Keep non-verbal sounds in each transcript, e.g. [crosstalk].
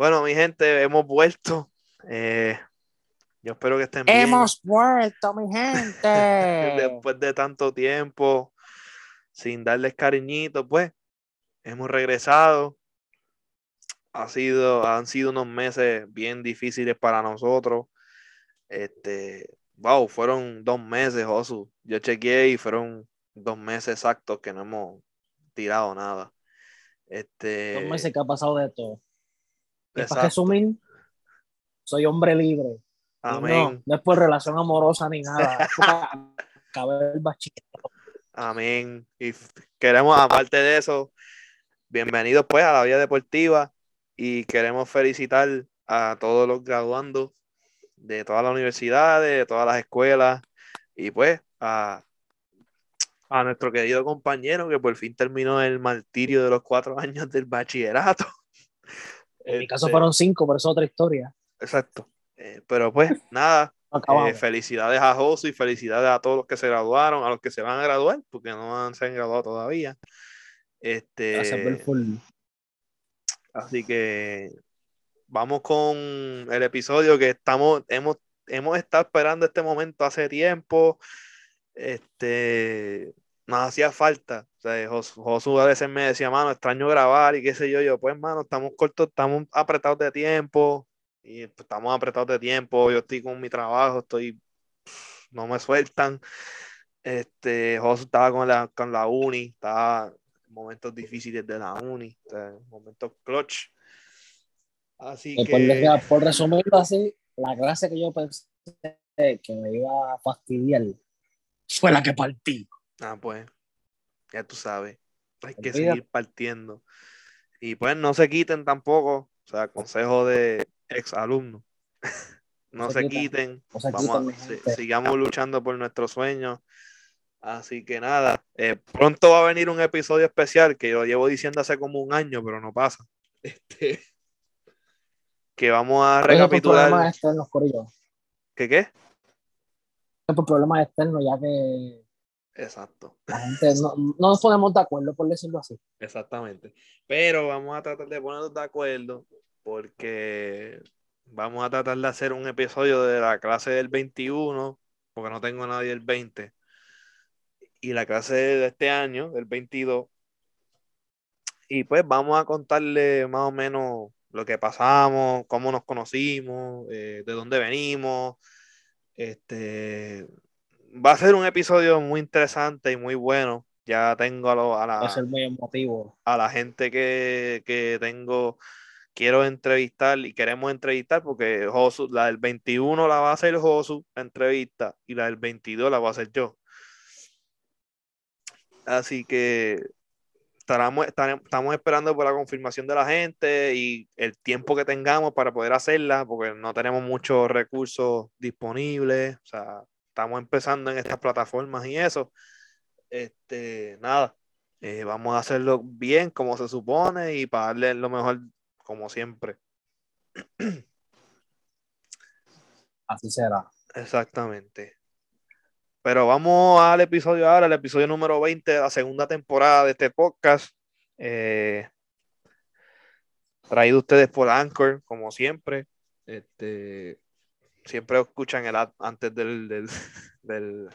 Bueno, mi gente, hemos vuelto. Eh, yo espero que estén bien. Hemos vuelto, mi gente. [laughs] Después de tanto tiempo, sin darles cariñito, pues, hemos regresado. Ha sido, han sido unos meses bien difíciles para nosotros. Este, wow, fueron dos meses, Josu. Yo chequeé y fueron dos meses exactos que no hemos tirado nada. Este, Dos meses que ha pasado de todo. Para resumir, soy hombre libre. Amén. No, no es por relación amorosa ni nada. el bachillerato. Amén. Y queremos, aparte de eso, bienvenidos pues a la vida deportiva y queremos felicitar a todos los graduandos de todas las universidades, de todas las escuelas y pues a, a nuestro querido compañero que por fin terminó el martirio de los cuatro [laughs] años del bachillerato. En mi caso Este, fueron cinco, pero eso es otra historia. Exacto. Eh, pero pues [laughs] nada. Eh, felicidades a Josu y felicidades a todos los que se graduaron, a los que se van a graduar, porque no han, se han graduado todavía. Este, Gracias, así que vamos con el episodio que estamos, hemos, hemos estado esperando este momento hace tiempo. Este, nos hacía falta. O sea, Jos- Josu a veces me decía, mano, extraño grabar y qué sé yo. Yo, pues, mano, estamos cortos, estamos apretados de tiempo. Y pues, estamos apretados de tiempo. Yo estoy con mi trabajo, estoy, no me sueltan. Este, Josu estaba con la, con la uni, estaba en momentos difíciles de la uni, o sea, momentos clutch. Así Y por, que, por resumirlo así, la clase que yo pensé que me iba a fastidiar fue la que partí. Ah, pues, ya tú sabes, hay que seguir partiendo. Y pues no se quiten tampoco, o sea, consejo de ex alumnos. [laughs] No No se se quiten, quiten, no se vamos quiten, a- sigamos luchando por nuestros sueños. Así que nada, eh, pronto va a venir un episodio especial que lo llevo diciendo hace como un año, pero no pasa. [laughs] Este, que vamos a recapitular. problemas externos. ¿Qué qué? Por problemas externos, ya que Exacto, la gente no, no nos ponemos de acuerdo, por decirlo así. exactamente. Pero vamos a tratar de ponernos de acuerdo porque vamos a tratar de hacer un episodio de la clase del 21, porque no tengo a nadie el 20, y la clase de este año, del 22. Y pues vamos a contarle más o menos lo que pasamos, cómo nos conocimos, eh, de dónde venimos. Este va a ser un episodio muy interesante y muy bueno. Ya tengo a, lo- a Va a ser la, muy emotivo. a la gente que, que tengo, quiero entrevistar y queremos entrevistar porque Josu, la del 21 la va a hacer Josu, la entrevista, y la del 22 la va a hacer yo. Así que estaremos- estamos esperando por la confirmación de la gente y el tiempo que tengamos para poder hacerla, porque no tenemos muchos recursos disponibles. O sea, estamos empezando en estas plataformas y eso. Este, nada, eh, vamos a hacerlo bien como se supone y para darle lo mejor como siempre. [clears throat] Así será. Exactamente. Pero vamos al episodio ahora, el episodio número 20 de la segunda temporada de este podcast. Eh, traído ustedes por Anchor, como siempre. Este, siempre escuchan el ad antes del, del, [laughs] del,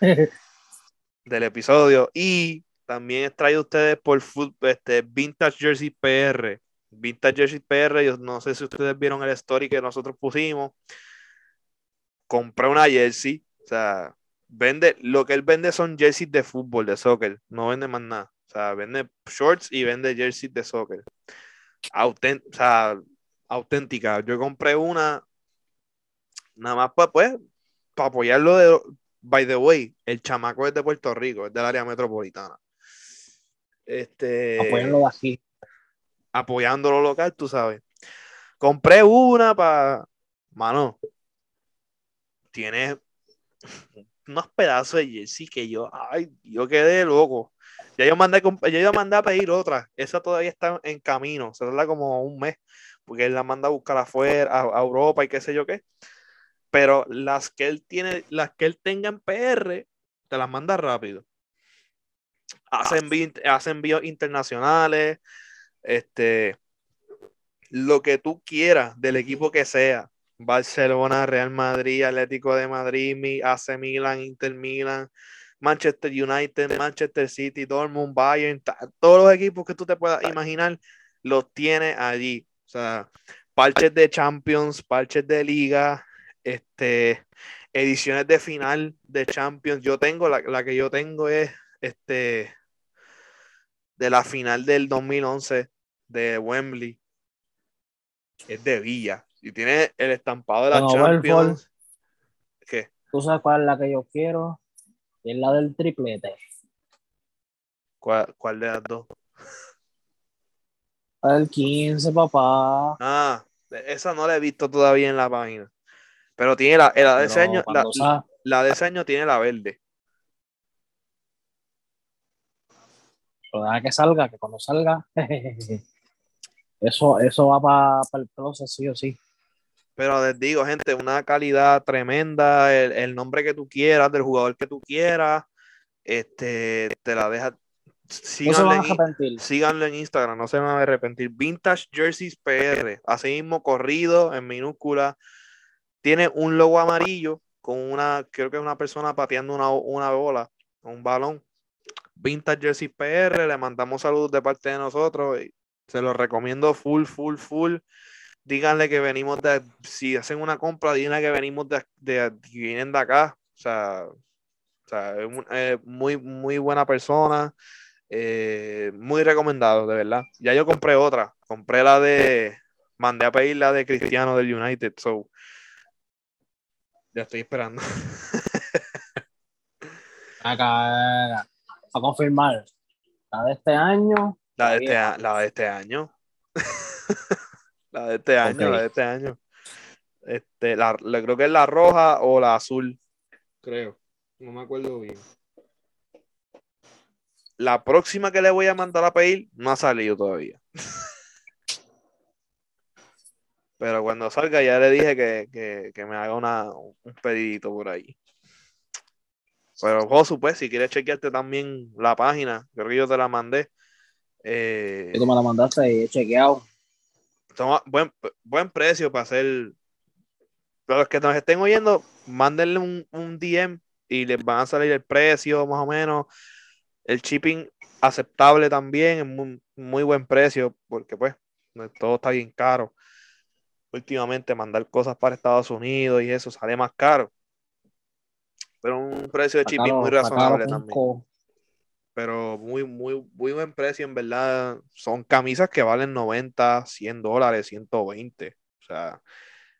[laughs] del episodio. Y también es traído ustedes por este, Vintage Jersey PR. Vintage Jersey PR, yo no sé si ustedes vieron el story que nosotros pusimos. Compré una jersey, o sea, vende, lo que él vende son jerseys de fútbol, de soccer, no vende más nada. O sea, vende shorts y vende jerseys de soccer. Autent o sea, auténtica. Yo compré una, nada más para pues, para apoyarlo de, by the way, el chamaco es de Puerto Rico, es del área metropolitana. Este, Apoyarlo de aquí. apoyando lo local, tú sabes. Compré una para, mano, tiene unos pedazos de jersey que yo, ay, yo quedé loco. Ya yo mandé, ya yo mandé a pedir otra. Esa todavía está en camino. Se tarda como un mes. Porque él la manda a buscar afuera, a, a Europa y qué sé yo qué. Pero las que él tiene, las que él tenga en PR, te las manda rápido. Hace envío, hace envíos internacionales. Este, lo que tú quieras del equipo que sea. Barcelona, Real Madrid, Atlético de Madrid, AC Milan, Inter Milan, Manchester United, Manchester City, Dortmund, Bayern, todos los equipos que tú te puedas imaginar, los tiene allí. O sea, parches de Champions, parches de Liga, este, ediciones de final de Champions. Yo tengo, la, la que yo tengo es este de la final del 2011 de Wembley. Es de Villa. Y tiene el estampado de la Champions. ¿Qué? ¿Tú sabes cuál es la que yo quiero? Es la del triplete. ¿Cuál, cuál de las dos? El 15, papá. Ah, esa no la he visto todavía en la página. Pero tiene la, la de ese año, la, la, de ese año tiene la verde. Pero deja que salga, que cuando salga, [laughs] eso, eso va para el proceso, sí o sí. Pero les digo, gente, una calidad tremenda, el, nombre que tú quieras, del jugador que tú quieras, este, te la deja. Síganlo, en, síganlo en Instagram, no se van a arrepentir. Vintage Jerseys PR, así mismo corrido en minúscula. Tiene un logo amarillo con una, creo que es una persona pateando una, una bola, un balón. Vintage Jersey PR, le mandamos saludos de parte de nosotros. Y se los recomiendo full, full, full. Díganle que venimos de, si hacen una compra, díganle que venimos de, de, vienen de acá. O sea, o sea es muy, muy buena persona. Eh, muy recomendado, de verdad. Ya yo compré otra. Compré la de. Mandé a pedir la de Cristiano del United. So, ya estoy esperando. [laughs] Acá, a confirmar. La de este año. La de este, la de este año. [laughs] la de este año, la de este año. Este, la, creo que es la roja o la azul. Creo. No me acuerdo bien. La próxima que le voy a mandar a pedir no ha salido todavía. [laughs] Pero cuando salga ya le dije que, que me haga una, un pedidito por ahí. Pero Josu, pues, si quieres chequearte también la página, creo que yo te la mandé. Eh, tú me la mandaste y he chequeado. buen, buen precio para hacer. Para los que nos estén oyendo, mándenle un, un DM y les van a salir el precio, más o menos. El shipping aceptable también, en muy, muy buen precio, porque pues todo está bien caro. Últimamente mandar cosas para Estados Unidos y eso sale más caro. Pero un precio de shipping muy razonable también. Pero muy, muy, muy buen precio, en verdad. Son camisas que valen 90, 100 dólares, 120. O sea,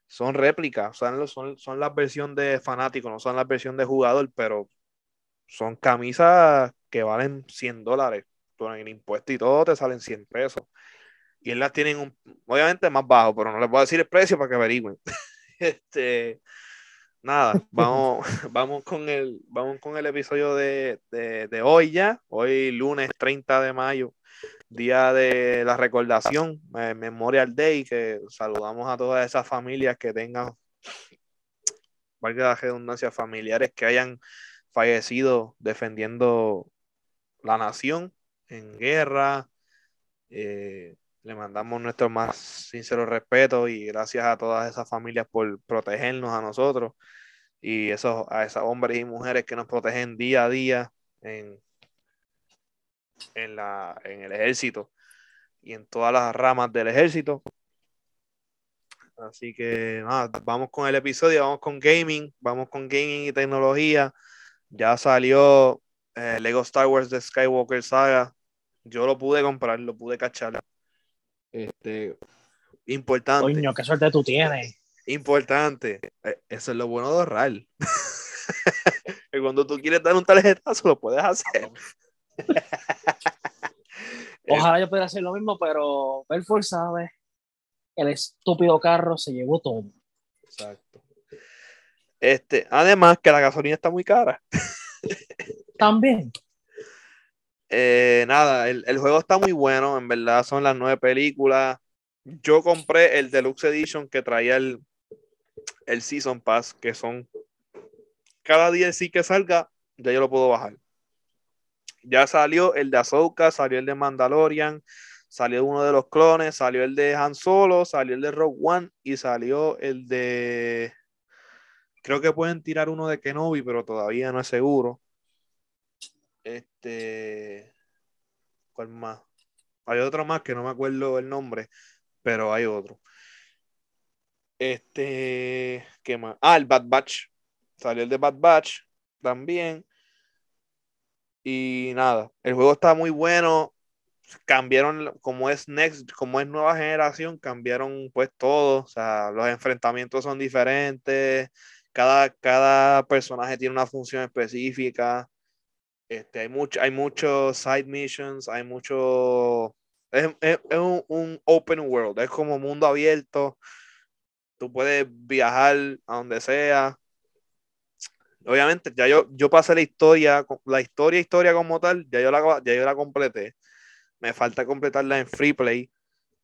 son réplicas. Son, son, son las versiones de fanático, no son la versión de jugador, pero son camisas que valen 100 dólares. Con el impuesto y todo te salen 100 pesos. Y él las tienen un, obviamente más bajo, pero no les voy a decir el precio para que averigüen. [laughs] este, nada, [laughs] vamos, [laughs] vamos, con el, vamos con el episodio de, hoy ya, hoy lunes 30 de mayo, día de la recordación, eh, Memorial Day, que saludamos a todas esas familias que tengan, valga la redundancia, familiares que hayan fallecido defendiendo la nación en guerra. Eh, le mandamos nuestro más sincero respeto y gracias a todas esas familias por protegernos a nosotros y esos, a esos hombres y mujeres que nos protegen día a día en, en, la, en el ejército y en todas las ramas del ejército. Así que nada, vamos con el episodio, vamos con gaming, vamos con gaming y tecnología. Ya salió eh, Lego Star Wars de Skywalker Saga. Yo lo pude comprar, lo pude cachar. Este, importante. Coño, qué suerte tú tienes. Importante. E, eso es lo bueno de ahorrar. [laughs] que cuando tú quieres dar un tarjetazo, lo puedes hacer. [laughs] Ojalá yo pudiera hacer lo mismo, pero Belfort sabe el estúpido carro se llevó todo. Exacto. Este, además que la gasolina está muy cara. También. Eh, nada, el, juego está muy bueno, en verdad son las nueve películas. Yo compré el Deluxe Edition que traía el, el Season Pass, que son cada día sí que salga, ya yo lo puedo bajar. Ya salió el de Ahsoka, salió el de Mandalorian, Salió uno de los clones, salió el de Han Solo, salió el de Rogue One y salió el de. Creo que pueden tirar uno de Kenobi, pero todavía no es seguro. Este. ¿Cuál más? Hay otro más que no me acuerdo el nombre, pero hay otro. Este. ¿Qué más? Ah, el Bad Batch. Salió el de Bad Batch también. Y nada, el juego está muy bueno. Cambiaron, como es Next, como es nueva generación, cambiaron pues todo. O sea, los enfrentamientos son diferentes. Cada, cada personaje tiene una función específica. Este, hay, mucho, hay muchos side missions, hay mucho. Es, un, un, open world, es como mundo abierto. Tú puedes viajar a donde sea obviamente ya yo, yo pasé la historia, la historia, historia como tal, ya yo la, ya yo la completé. Me falta completarla en free play,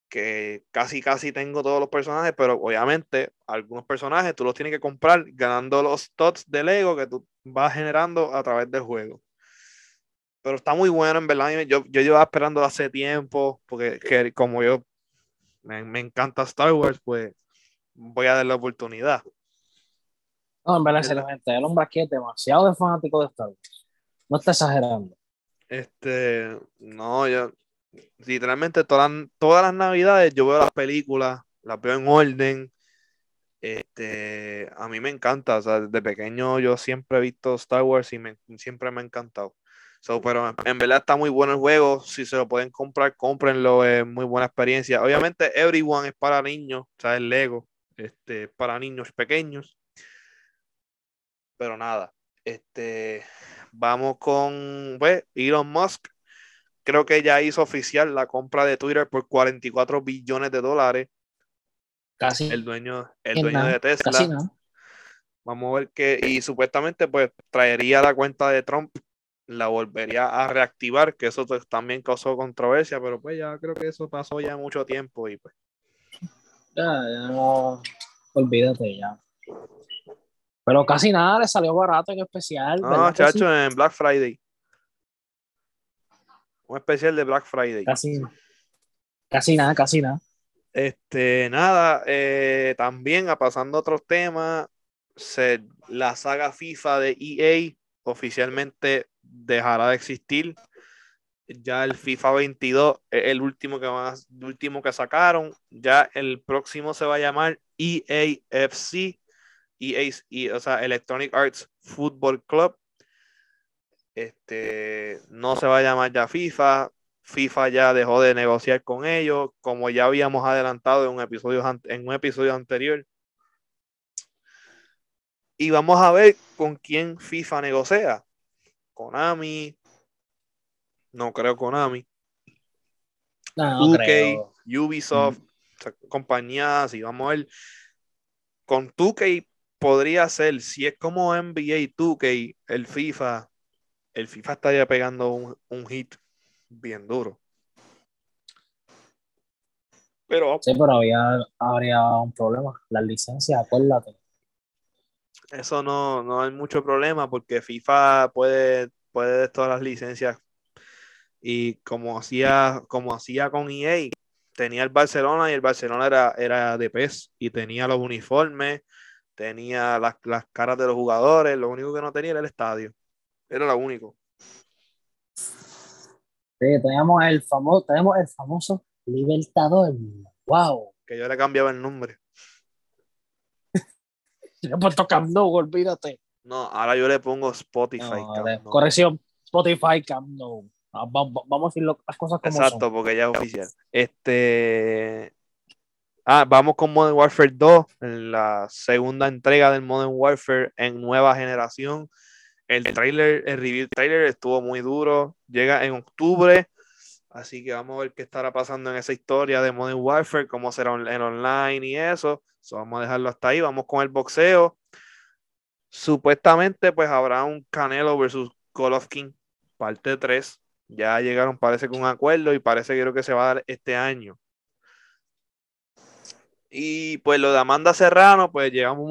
que casi casi tengo todos los personajes, pero obviamente algunos personajes tú los tienes que comprar ganando los tots de Lego que tú vas generando a través del juego. Pero está muy bueno, en verdad. Yo, yo llevaba esperando hace tiempo, porque que, como yo me, me encanta Star Wars, pues voy a dar la oportunidad. No, en verdad, excelente. El hombre aquí es demasiado fanático de Star Wars. No está exagerando. Este, no, yo literalmente todas, todas las navidades yo veo las películas, las veo en orden. Este, a mí me encanta, o sea, desde pequeño yo siempre he visto Star Wars y me, siempre me ha encantado. Pero en verdad está muy bueno el juego. Si se lo pueden comprar, cómprenlo. Es muy buena experiencia. Obviamente, Everyone es para niños, o sea, el Lego, este, para niños pequeños. Pero nada, este, vamos con pues, Elon Musk. Creo que ya hizo oficial la compra de Twitter por 44 billones de dólares. Casi. El dueño, el dueño de Tesla. Vamos a ver qué. Y supuestamente, pues, traería la cuenta de Trump, la volvería a reactivar, que eso también causó controversia, pero pues ya creo que eso pasó ya mucho tiempo y pues. Ya, ya no. Olvídate ya. Pero casi nada, le salió barato en especial. No, chacho, en Black Friday. Un especial de Black Friday. Casi, casi nada, casi nada. Este, nada, eh, también a pasando a otros temas, se, la saga FIFA de EA oficialmente dejará de existir. Ya el FIFA 22 es el último que, más, último que sacaron. Ya el próximo se va a llamar EAFC EA, y, o sea, Electronic Arts Football Club. Este, no se va a llamar ya FIFA. FIFA ya dejó de negociar con ellos, como ya habíamos adelantado en un episodio, en un episodio anterior. Y vamos a ver con quién FIFA negocia. Konami. No creo Konami. No, Ubisoft, compañías, y vamos a ver. Con 2K podría ser, si es como NBA 2K, el FIFA, el FIFA estaría pegando un, hit bien duro. Pero, sí, pero había, habría un problema. Las licencias, acuérdate. Eso no, no hay mucho problema porque FIFA puede, puede todas las licencias. Y como hacía, como hacía con EA, tenía el Barcelona y el Barcelona era, era de PES y tenía los uniformes tenía las, caras de los jugadores, lo único que no tenía era el estadio. Era lo único. Sí, tenemos el famoso, tenemos el famoso Libertador. Wow. Que yo le cambiaba el nombre. [laughs] yo he puesto Camp Nou, olvídate. No, ahora yo le pongo Spotify. Corrección, Spotify Camp Nou. Ah, vamos, a decir las cosas como Exacto, porque ya es oficial. Este, Ah, vamos con Modern Warfare 2, la segunda entrega del Modern Warfare en nueva generación. El trailer, el review trailer estuvo muy duro. Llega en octubre. Así que vamos a ver qué estará pasando en esa historia de Modern Warfare, cómo será en online y eso. vamos a dejarlo hasta ahí. Vamos con el boxeo. Supuestamente, pues habrá un Canelo versus Golovkin, parte 3. Ya llegaron, parece, con un acuerdo y parece que creo que se va a dar este año. Y pues lo de Amanda Serrano, pues llegamos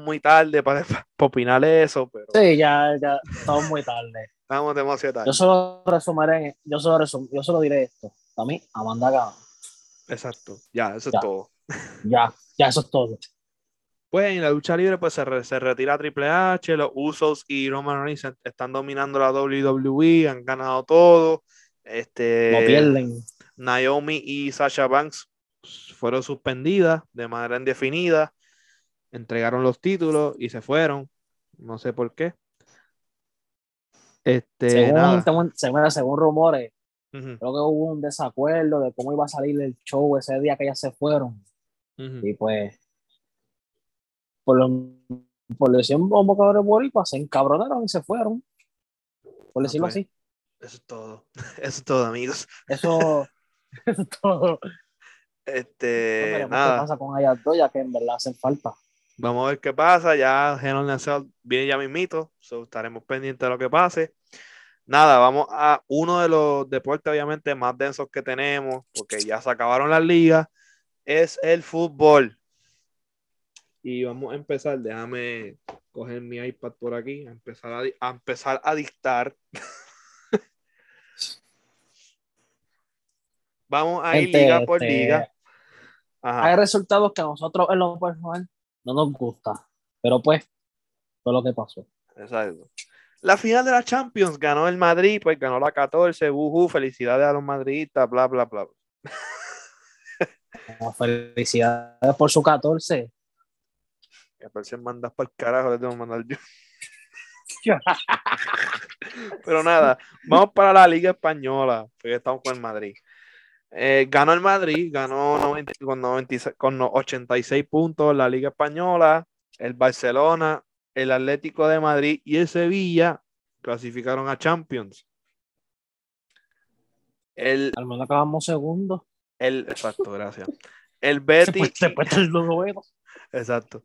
muy, [laughs] tarde [laughs] para, opinar eso. Pero... Sí, ya, estamos muy tarde. Estamos demasiado tarde. Yo solo resumiré, yo solo, yo solo diré esto. Para mí, Amanda ganó. Exacto. Ya, eso Ya. es todo. Ya, ya eso es todo. Pues en la lucha libre pues se, re- se retira Triple H, los Usos y Roman Reigns est- están dominando la WWE, han ganado todo. Este, No pierden. Naomi y Sasha Banks fueron suspendidas de manera indefinida, entregaron los títulos y se fueron. No sé por qué. Este, Según, nada. según, según, según rumores, creo que hubo un desacuerdo de cómo iba a salir el show ese día que ellas se fueron. Y pues, por, lo, por decir bombocadores boricuas, se encabronaron y se fueron. Por decirlo pues. así. Eso es todo. [laughs] Eso es todo, amigos. Eso, [laughs] eso es todo. Este, Veremos qué nada. pasa con ellas dos, ya que en verdad hacen falta. Vamos a ver qué pasa. Ya a Cell viene ya mismito. So, estaremos pendientes de lo que pase. Nada, vamos a uno de los deportes obviamente más densos que tenemos, porque ya se acabaron las ligas, es el fútbol. Y vamos a empezar. Déjame coger mi iPad por aquí, a empezar a, empezar a dictar. [laughs] vamos a ir liga por este, liga. Ajá. Hay resultados que nosotros en lo personal no nos gusta. Pero pues, fue lo que pasó. Exacto. La final de la Champions ganó el Madrid, pues ganó la 14, buhu, felicidades a los madridistas, bla, bla, bla. Bueno, Felicidades por su 14. Que aparecen mandas para el carajo, le tengo que mandar yo. [laughs] Pero nada, vamos para la Liga Española, porque estamos con el Madrid. Eh, ganó el Madrid, ganó 90 con, 96 con no- 86 puntos la Liga Española. El Barcelona, el Atlético de Madrid y el Sevilla clasificaron a Champions. El, Al menos acabamos segundo. el, exacto, gracias. [laughs] El del noveno. exacto.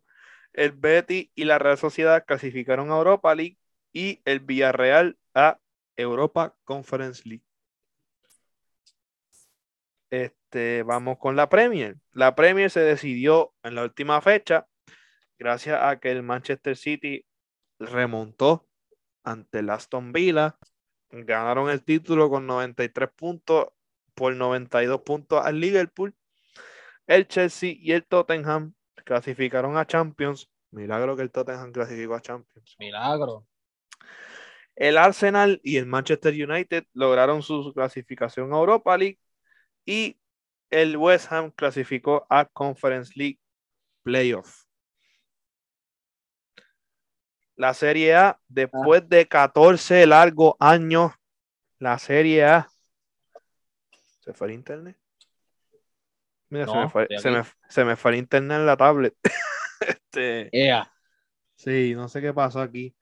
El Betis y la Real Sociedad clasificaron a Europa League y el Villarreal a Europa Conference League. Este, vamos con la Premier. La Premier se decidió en la última fecha gracias a que el Manchester City remontó ante el Aston Villa. Ganaron el título con 93 puntos por 92 puntos al Liverpool. El Chelsea y el Tottenham clasificaron a Champions. Milagro que el Tottenham clasificó a Champions. Milagro. El Arsenal y el Manchester United lograron su clasificación a Europa League y el West Ham clasificó a Conference League Playoff. La Serie A, después de 14 largos años, la Serie A. ¿Se fue el internet? Mira, se, me fue, se, me, se me fue el internet en la tablet. [laughs] este, Yeah. sí, no sé qué pasó aquí.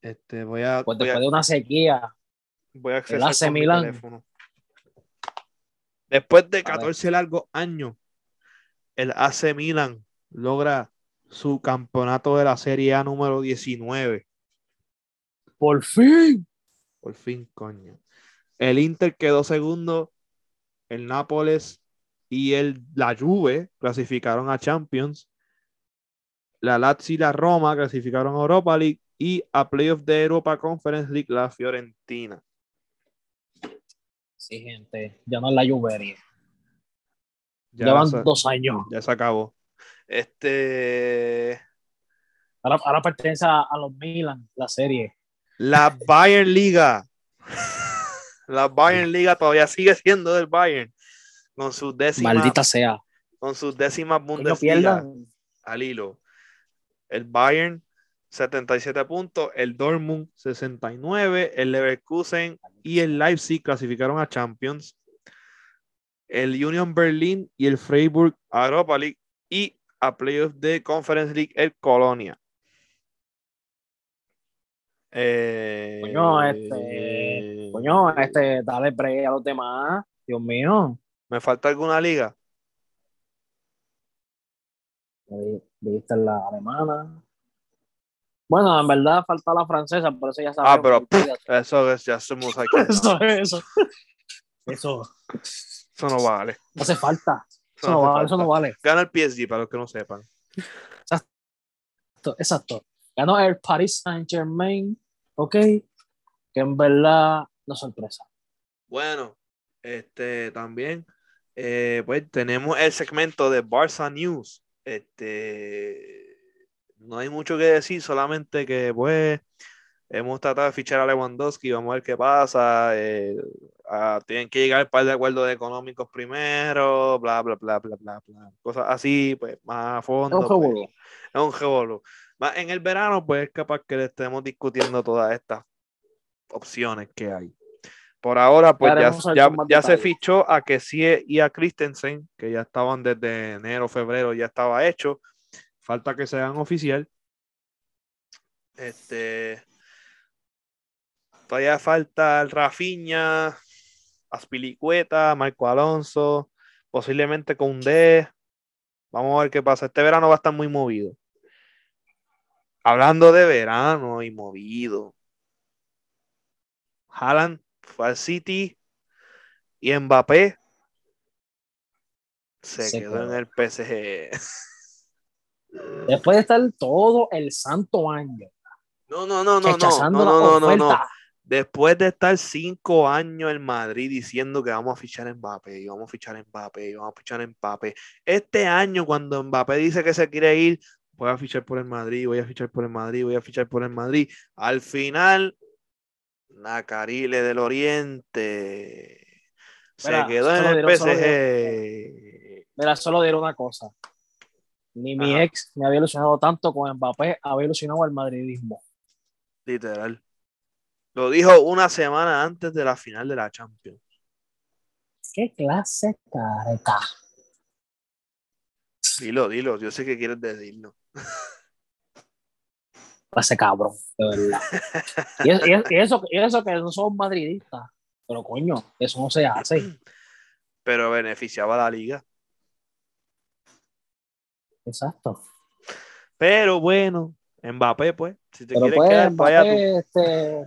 Este, voy a, Pues voy a- después de una sequía, Voy a El accesar AC con mi Milan. teléfono. Después de ver. 14 largos años, el AC Milan logra su campeonato de la Serie A número 19. por fin. Por fin, coño. El Inter quedó segundo. El Nápoles y el, la Juve clasificaron a Champions. La Lazio y la Roma clasificaron a Europa League. Y a Playoff de Europa Conference League, la Fiorentina. Sí, gente. Ya no es la Juveria. Ya Llevan se- dos años. Ya se acabó. Este. Ahora, ahora pertenece a, los Milan, la serie. La Bayern Liga. La Bayern Liga todavía sigue siendo del Bayern. Con sus décimas, Maldita sea. con sus décimas Bundesliga al hilo. El Bayern, 77 puntos. El Dortmund, 69. El Leverkusen y el Leipzig clasificaron a Champions. El Union Berlin y el Freiburg a Europa League. Y a Playoff de Conference League, el Colonia. Eh, Coño, este, Coño, este, dale break a los demás. Dios mío. ¿Me falta alguna liga? Viste la alemana. Bueno, en verdad falta la francesa, por eso ya sabemos. Ah, pero olvídate. eso es ya somos aquí. [laughs] Eso, eso. Eso. Eso no vale. No hace falta. Eso No no vale. Eso no falta. vale. Gana el PSG, para los que no sepan. Exacto, Exacto. Ganó el Paris Saint Germain. Ok. Que en verdad no es sorpresa. Bueno, Este también, eh, pues tenemos el segmento de Barça News. Este, no hay mucho que decir, solamente que pues hemos tratado de fichar a Lewandowski, vamos a ver qué pasa. Eh, ah, tienen que llegar al par de acuerdos económicos primero, bla, bla, bla, bla, bla, bla. Cosas así, pues más a fondo. Es un pues, es un jebolo. En el verano, pues es capaz que le estemos discutiendo todas estas opciones que hay. Por ahora, pues ya, ya, ya se fichó a Kessie y a Christensen, que ya estaban desde enero, febrero, ya estaba hecho. Falta que sean oficial. Este. Todavía falta el Rafiña, Aspilicueta, Marco Alonso, posiblemente con D. Vamos a ver qué pasa. Este verano va a estar muy movido. Hablando de verano y movido. Haaland fue al City y Mbappé se, quedó, en el PSG. [laughs] Después de estar todo el santo año. No, no, no, no, no, no, no, no, Después de estar cinco años en Madrid diciendo que vamos a fichar a Mbappé, y vamos a fichar a Mbappé, y vamos a fichar a Mbappé. Este año, cuando Mbappé dice que se quiere ir, voy a fichar por el Madrid, voy a fichar por el Madrid, voy a fichar por el Madrid. Al final, Nacarile del Oriente. Se quedó en el PSG. Mira, solo diré una cosa. Ni mi ex me había ilusionado tanto con Mbappé, había ilusionado al madridismo. Literal. Lo dijo una semana antes de la final de la Champions. ¿Qué clase careca? Dilo, dilo. Yo sé que quieres decirlo. Clase cabrón, de verdad. y, eso, y eso que no somos madridistas. Pero coño, eso no se hace. [clears throat] Pero beneficiaba a la liga. Exacto. Pero bueno, Mbappé, pues, si te quieres pues, quedar, vaya tú. Este,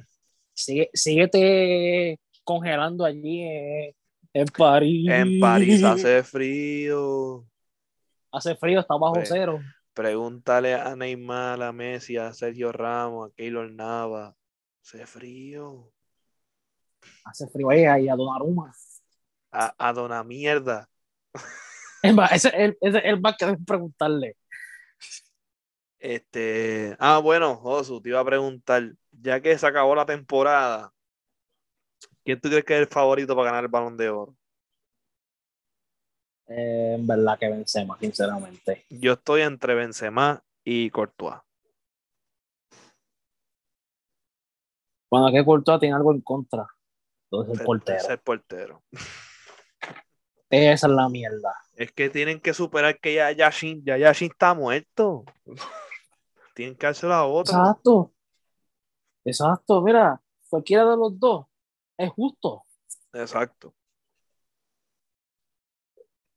sigue, síguete congelando allí en, París. En París hace [laughs] frío. Hace frío, está bajo cero. Pregúntale a Neymar, a Messi, a Sergio Ramos, a Keylor Nava. Hace frío. Hace frío ahí, a Donnarumma. A, a Dona Mierda. [laughs] Es más, ese es el, el más que deben preguntarle. Este, ah, bueno, Josu, te iba a preguntar, ya que se acabó la temporada, ¿quién tú crees que es el favorito para ganar el balón de oro? Eh, en verdad que Benzema, sinceramente. Yo estoy entre Benzema y Courtois. Bueno, que Courtois tiene algo en contra. Entonces el portero. Es el portero. [laughs] Esa es la mierda. Es que tienen que superar que ya Yashin, ya Yashin está muerto. [laughs] Tienen que hacer la otra. Exacto. Exacto. Mira, cualquiera de los dos es justo. Exacto.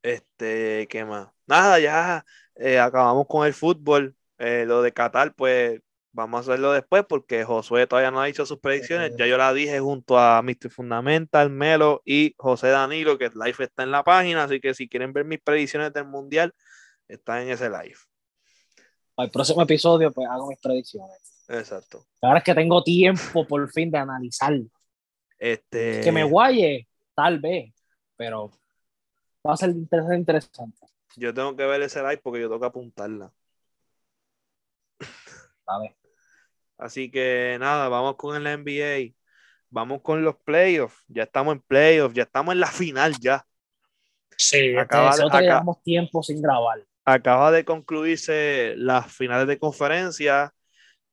Este, ¿qué más? Nada, ya eh, acabamos con el fútbol. Eh, lo de Qatar, pues vamos a hacerlo después porque Josué todavía no ha dicho sus predicciones. Ya yo la dije junto a Mr. Fundamental, Melo y José Danilo, que el live está en la página. Así que si quieren ver mis predicciones del mundial, están en ese live al próximo episodio, pues hago mis predicciones. Exacto. Ahora es que tengo tiempo por fin de analizar. Este... Que me guaye, tal vez, pero va a ser interesante. Yo tengo que ver ese live porque yo tengo que apuntarla. A ver. Así que nada, vamos con el NBA. Vamos con los playoffs. Ya estamos en playoffs, ya estamos en la final ya. Sí, acaba nosotros acá, llevamos tiempo sin grabar acaba de concluirse las finales de conferencia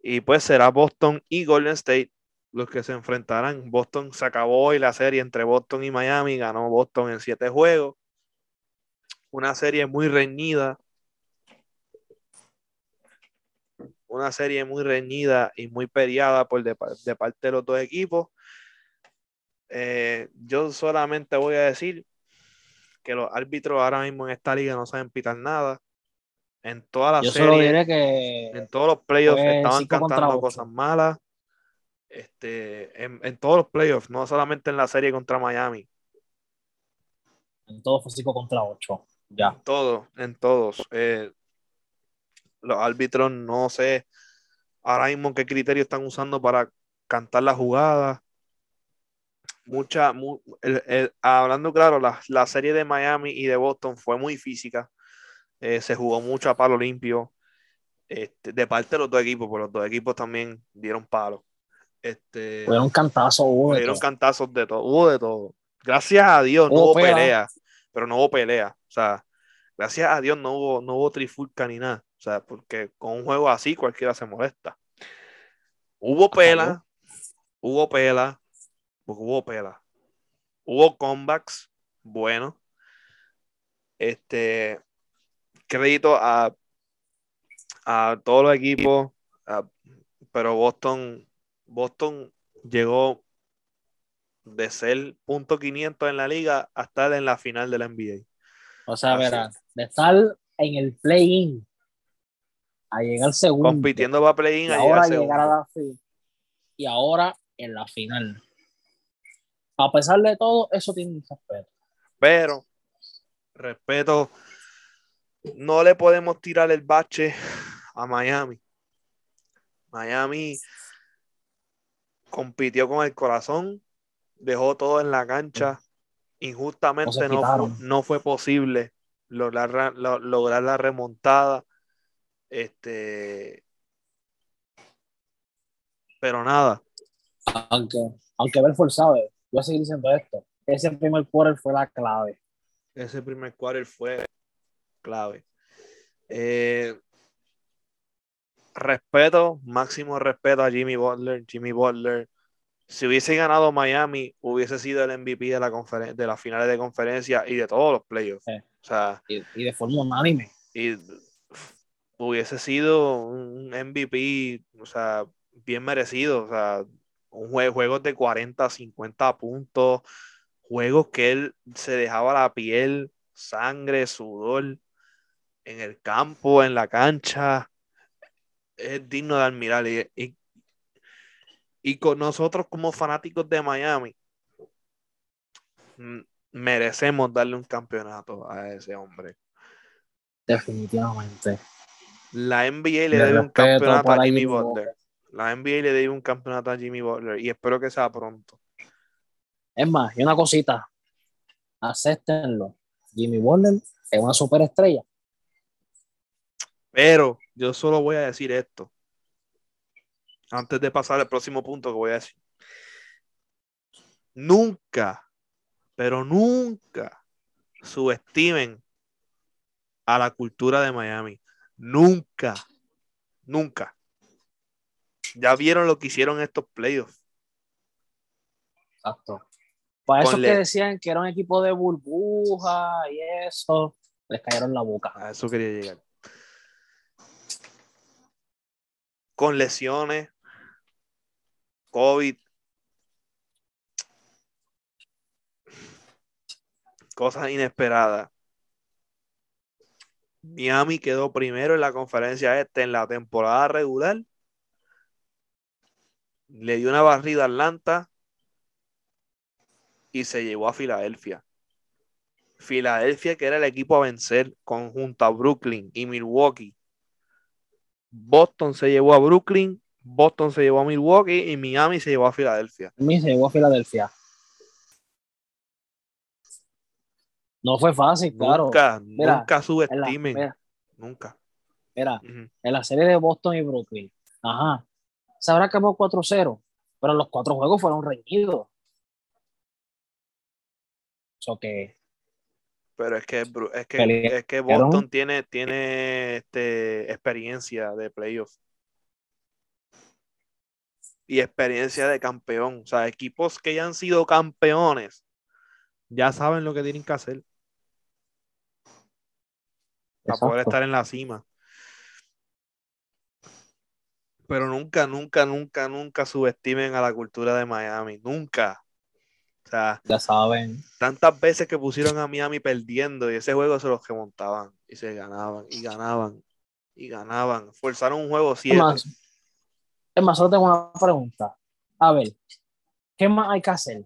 y pues será Boston y Golden State los que se enfrentarán. Boston se acabó hoy la serie entre Boston y Miami, ganó Boston en siete juegos. Una serie muy reñida. Una serie muy reñida y muy peleada por de, parte de los dos equipos. Eh, yo solamente voy a decir que los árbitros ahora mismo en esta liga no saben pitar nada. En todas las series, que en todos los playoffs estaban cantando cosas malas. Este, en, todos los playoffs, no solamente en la serie contra Miami. En todos fue 5 contra 8. Ya. En todos, en todos. Eh, los árbitros no sé ahora mismo qué criterio están usando para cantar la jugada. mucha, hablando claro, la, serie de Miami y de Boston fue muy física. Eh, se jugó mucho a palo limpio. Este, de parte de los dos equipos, porque los dos equipos también dieron palo. Este, un cantazo, hubo de cantazos de todo, hubo de todo. Gracias a Dios no hubo pelea. pero no hubo pelea. O sea, gracias a Dios no hubo, no hubo trifulca ni nada. O sea, porque con un juego así cualquiera se molesta. Hubo pela, hubo pela, hubo pela. Hubo comebacks bueno. Este, crédito a, a todos los equipos, pero Boston, Boston llegó de ser punto .500 en la liga a estar en la final de la NBA. O sea, verá, de estar en el play-in a llegar segundo. Compitiendo para play-in a ahora llegar, a la final. Y ahora en la final. A pesar de todo, eso tiene un respeto. Pero, respeto, no le podemos tirar el bache a Miami. Miami compitió con el corazón, dejó todo en la cancha. Injustamente no, fue, posible lograr, lograr la remontada. Este, pero nada. Aunque, aunque Belfort sabe, voy a seguir diciendo esto. Ese primer quarter fue la clave. Ese primer quarter fue clave. Eh, respeto, máximo respeto a Jimmy Butler. Jimmy Butler, si hubiese ganado Miami, hubiese sido el MVP de, la de las finales de conferencia y de todos los playoffs. O sea, y, de forma unánime. Y hubiese sido un MVP, o sea, bien merecido. O sea, un juego, de 40, 50 puntos, juegos que él se dejaba la piel, sangre, sudor en el campo, en la cancha, es digno de admirar. Y, y, con nosotros como fanáticos de Miami, merecemos darle un campeonato a ese hombre. Definitivamente. La NBA le debe un campeonato a Jimmy Butler. La NBA le debe un campeonato a Jimmy Butler y espero que sea pronto. Es más, y una cosita, acéptenlo. Jimmy Butler es una superestrella. Pero yo solo voy a decir esto. Antes de pasar al próximo punto que voy a decir. Nunca, pero nunca subestimen a la cultura de Miami. Nunca, nunca. Ya vieron lo que hicieron estos playoffs. Exacto. Para eso que decían que era un equipo de burbuja y eso, les cayeron la boca. A eso quería llegar. Con lesiones, COVID, cosas inesperadas. Miami quedó primero en la conferencia este en la temporada regular. Le dio una barrida a Atlanta y se llevó a Filadelfia. Filadelfia, que era el equipo a vencer, conjunto a Brooklyn y Milwaukee. Boston se llevó a Brooklyn, Boston se llevó a Milwaukee y Miami se llevó a Filadelfia. Miami se llevó a Filadelfia. No fue fácil, claro. Nunca, nunca subestimen. nunca. Mira, en la serie de Boston y Brooklyn, ajá, se habrá acabado 4-0, pero los cuatro juegos fueron reñidos. So que. Pero es que, es que, es que Boston tiene, tiene este, experiencia de playoff. Y experiencia de campeón. O sea, equipos que ya han sido campeones ya saben lo que tienen que hacer para poder estar en la cima. Pero nunca, nunca, nunca, nunca subestimen a la cultura de Miami. Nunca. O sea, ya saben. Tantas veces que pusieron a Miami perdiendo y ese juego se los remontaban y se ganaban y ganaban y ganaban. Forzaron un juego siete. Es más, solo tengo una pregunta. A ver, ¿qué más hay que hacer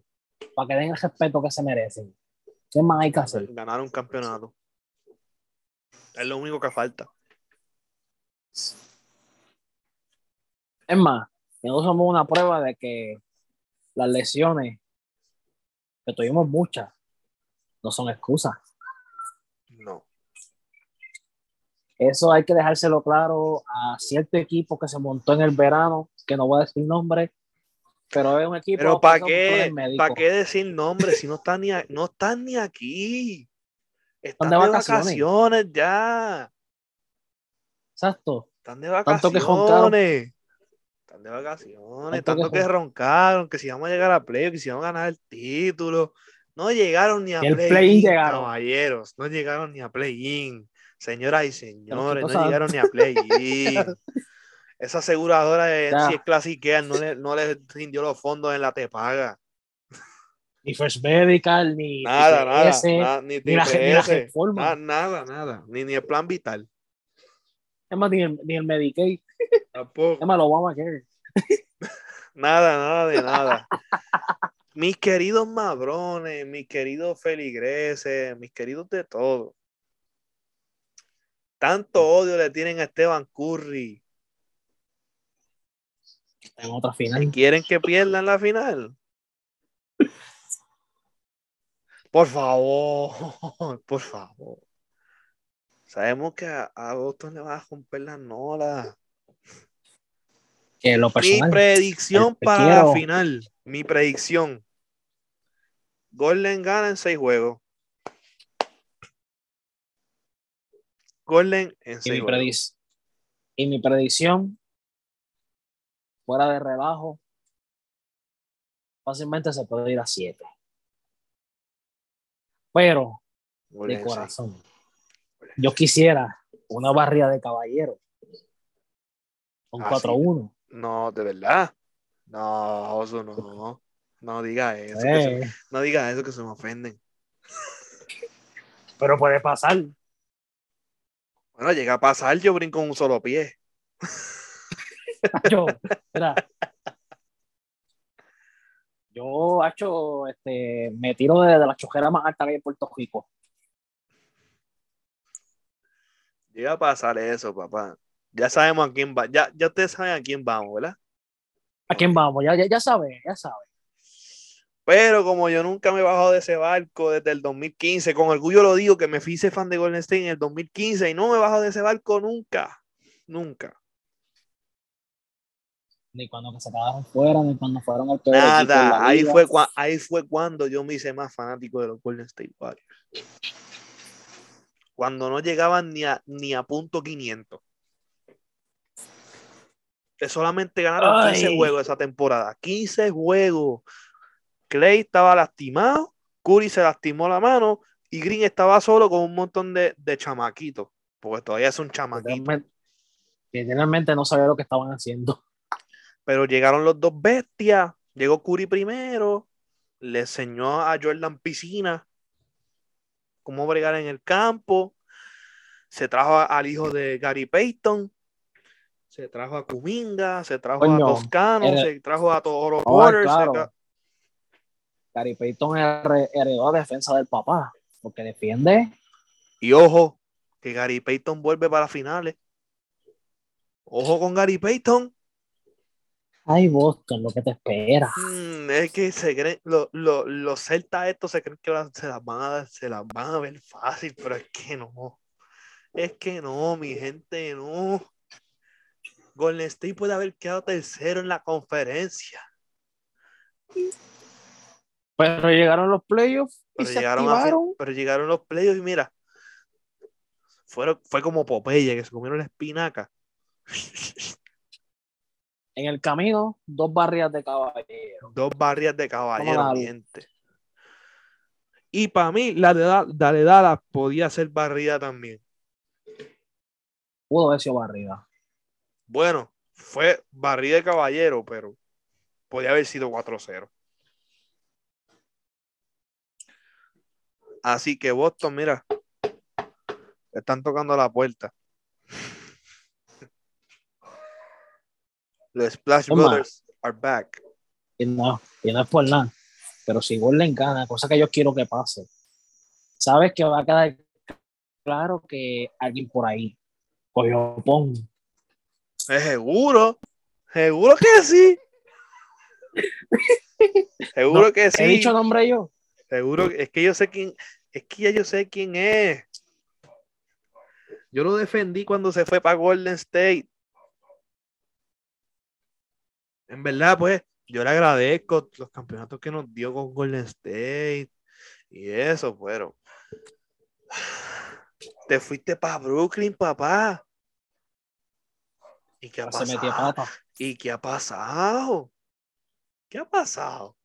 para que den el respeto que se merecen? ¿Qué más hay que hacer? Ganar un campeonato. Es lo único que falta. Es más, nosotros somos una prueba de que las lesiones que tuvimos muchas, no son excusas. No. Eso hay que dejárselo claro a cierto equipo que se montó en el verano, que no voy a decir nombre, pero es un equipo. Pero ¿para qué, ¿para qué decir nombre si no están ni, no están ni aquí? Están de vacaciones. ya. Exacto. Están de vacaciones. Están de vacaciones. Tanto, que, roncaron, que si vamos a llegar a play, que si vamos a ganar el título. No llegaron ni a play-in, caballeros. No llegaron ni a play-in. Señoras y señores, no llegaron ni a play-in. [laughs] Esa aseguradora de NC Classic no le, no le rindió los fondos en la te paga. Ni First Medical, ni nada, nada, ni, ni, la, nada, nada, nada, ni, ni el plan vital. Es más, ni el, ni el Medicaid. Tampoco. Es más, lo vamos a querer. [laughs] Nada, nada de nada. mis queridos madrones, mis queridos feligreses, mis queridos de todo. Tanto odio le tienen a Esteban Curry en otra final. ¿Quieren que pierdan la final? Por favor, [laughs] por favor. Sabemos que a, Boston le va a romper la nola. Que lo mi predicción para la final. Mi predicción. Golden gana en seis juegos. Golden en seis juegos. Y mi predicción fuera de rebajo, fácilmente se puede ir a 7. Pero, de corazón, yo quisiera una barrida de caballero. Un 4-1. No, de verdad. No, eso no. No diga eso. Eh. no diga eso que se me ofenden. Pero puede pasar. Bueno, llega a pasar, yo brinco un solo pie. [laughs] yo, Yo, hecho, este, me tiro desde la chojera más alta de Puerto Rico. Llega a pasar eso, papá. Ya sabemos a quién va. Ya, ya ustedes saben a quién vamos, ¿verdad? ¿A quién vamos? Ya, ya, ya sabe, ya sabe. Pero como yo nunca me he bajado de ese barco desde el 2015, con orgullo lo digo que me fui fan de Golden State en el 2015 y no me he bajado de ese barco nunca. Nunca ni cuando se quedaron fuera, ni cuando fueron al peor Nada, ahí fue, ahí fue cuando yo me hice más fanático de los Golden State Warriors. Cuando no llegaban ni a, ni a punto 500. Que solamente ganaron 15 juegos esa temporada. 15 juegos. Clay estaba lastimado, Curry se lastimó la mano y Green estaba solo con un montón de, de chamaquitos. Porque todavía es un chamaquito. Generalmente no sabía lo que estaban haciendo. Pero llegaron los dos bestias. Llegó Curry primero. Le enseñó a Jordan Piscina cómo bregar en el campo. Se trajo al hijo de Gary Payton. Se trajo a Kuminga. Se trajo a Toscano. Se trajo a todos los oh, Gary Payton heredó la defensa del papá. Porque defiende. Y ojo, que Gary Payton vuelve para finales. Ojo con Gary Payton. Ay, Boston, lo que te espera. Mm, es que se creen, los celtas estos se creen que se las, van a, se las van a ver fácil, pero es que no. Es que no, mi gente, no. Golden State puede haber quedado tercero en la conferencia. Pero llegaron los playoffs y pero llegaron pero llegaron los playoffs y mira, fueron, fue como Popeye que se comieron la espinaca. [laughs] En el camino, dos barrias de caballero. Dos barrias de caballero, Y para mí, la de Dale podía ser barrida también. Pudo haber sido barrida. Bueno, fue barrida de caballero, pero podía haber sido 4-0. Así que Boston, mira, están tocando la puerta. Los Splash Brothers are back. Y no, y no es por nada. Pero si le gana, cosa que yo quiero que pase, sabes que va a quedar claro que alguien por ahí cogió pon. Es seguro, seguro que sí. [laughs] seguro que sí. He dicho nombre yo. Seguro, es que yo sé quién, es que ya yo sé quién es. Yo lo defendí cuando se fue para Golden State. En verdad, pues, yo le agradezco los campeonatos que nos dio con Golden State y eso, pero [sighs] te fuiste para Brooklyn, papá. ¿Y qué ha pasado? ¿Y qué ha pasado? ¿Qué ha pasado?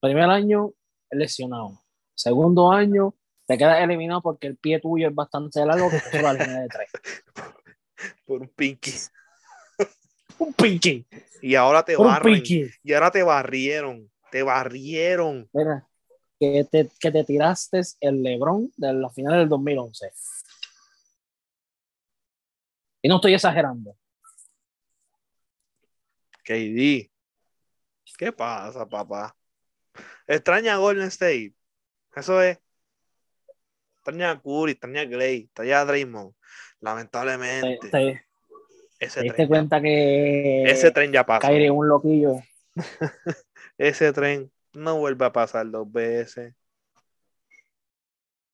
Primer año, lesionado. Segundo año, te quedas eliminado porque el pie tuyo es bastante largo que la línea de tres. Por un pinky. Un pinche. Y ahora te Un barren. pinche. Y ahora te barrieron. Te barrieron. Mira, que te, que te tiraste el Lebron de la final del 2011. Y no estoy exagerando. KD. ¿Qué pasa, papá? Extraña a Golden State. Eso es. Extraña a Curry, extraña a Clay, extraña a Draymond. Te, Lamentablemente. te- ese, te diste tren ya, cuenta que ese tren ya pasó. Kyrie un loquillo. [laughs] Ese tren no vuelve a pasar dos veces.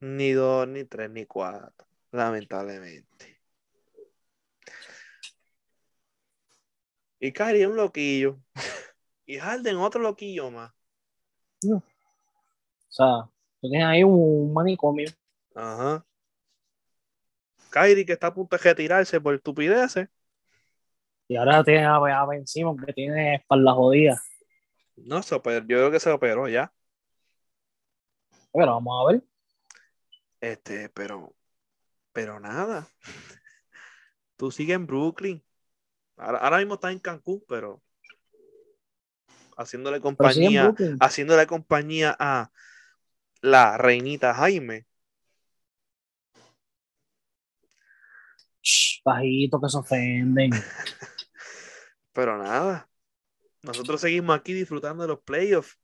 Ni dos, ni tres, ni cuatro. Lamentablemente. Y Kyrie es un loquillo. [laughs] Y Harden otro loquillo más. O sea, tienes ahí un manicomio. Ajá. Kyrie que está a punto de retirarse por estupideces. Y ahora tienes a, Ben Simmons que tiene espalda jodida. No, se operó, yo creo que se operó ya. Pero vamos a ver. Este, pero, pero nada. Tú sigues en Brooklyn. Ahora, ahora mismo está en Cancún, pero haciéndole compañía, haciéndole compañía a la reinita Jaime. Shh, bajito que se ofenden. [laughs] Pero nada. Nosotros seguimos aquí disfrutando de los playoffs.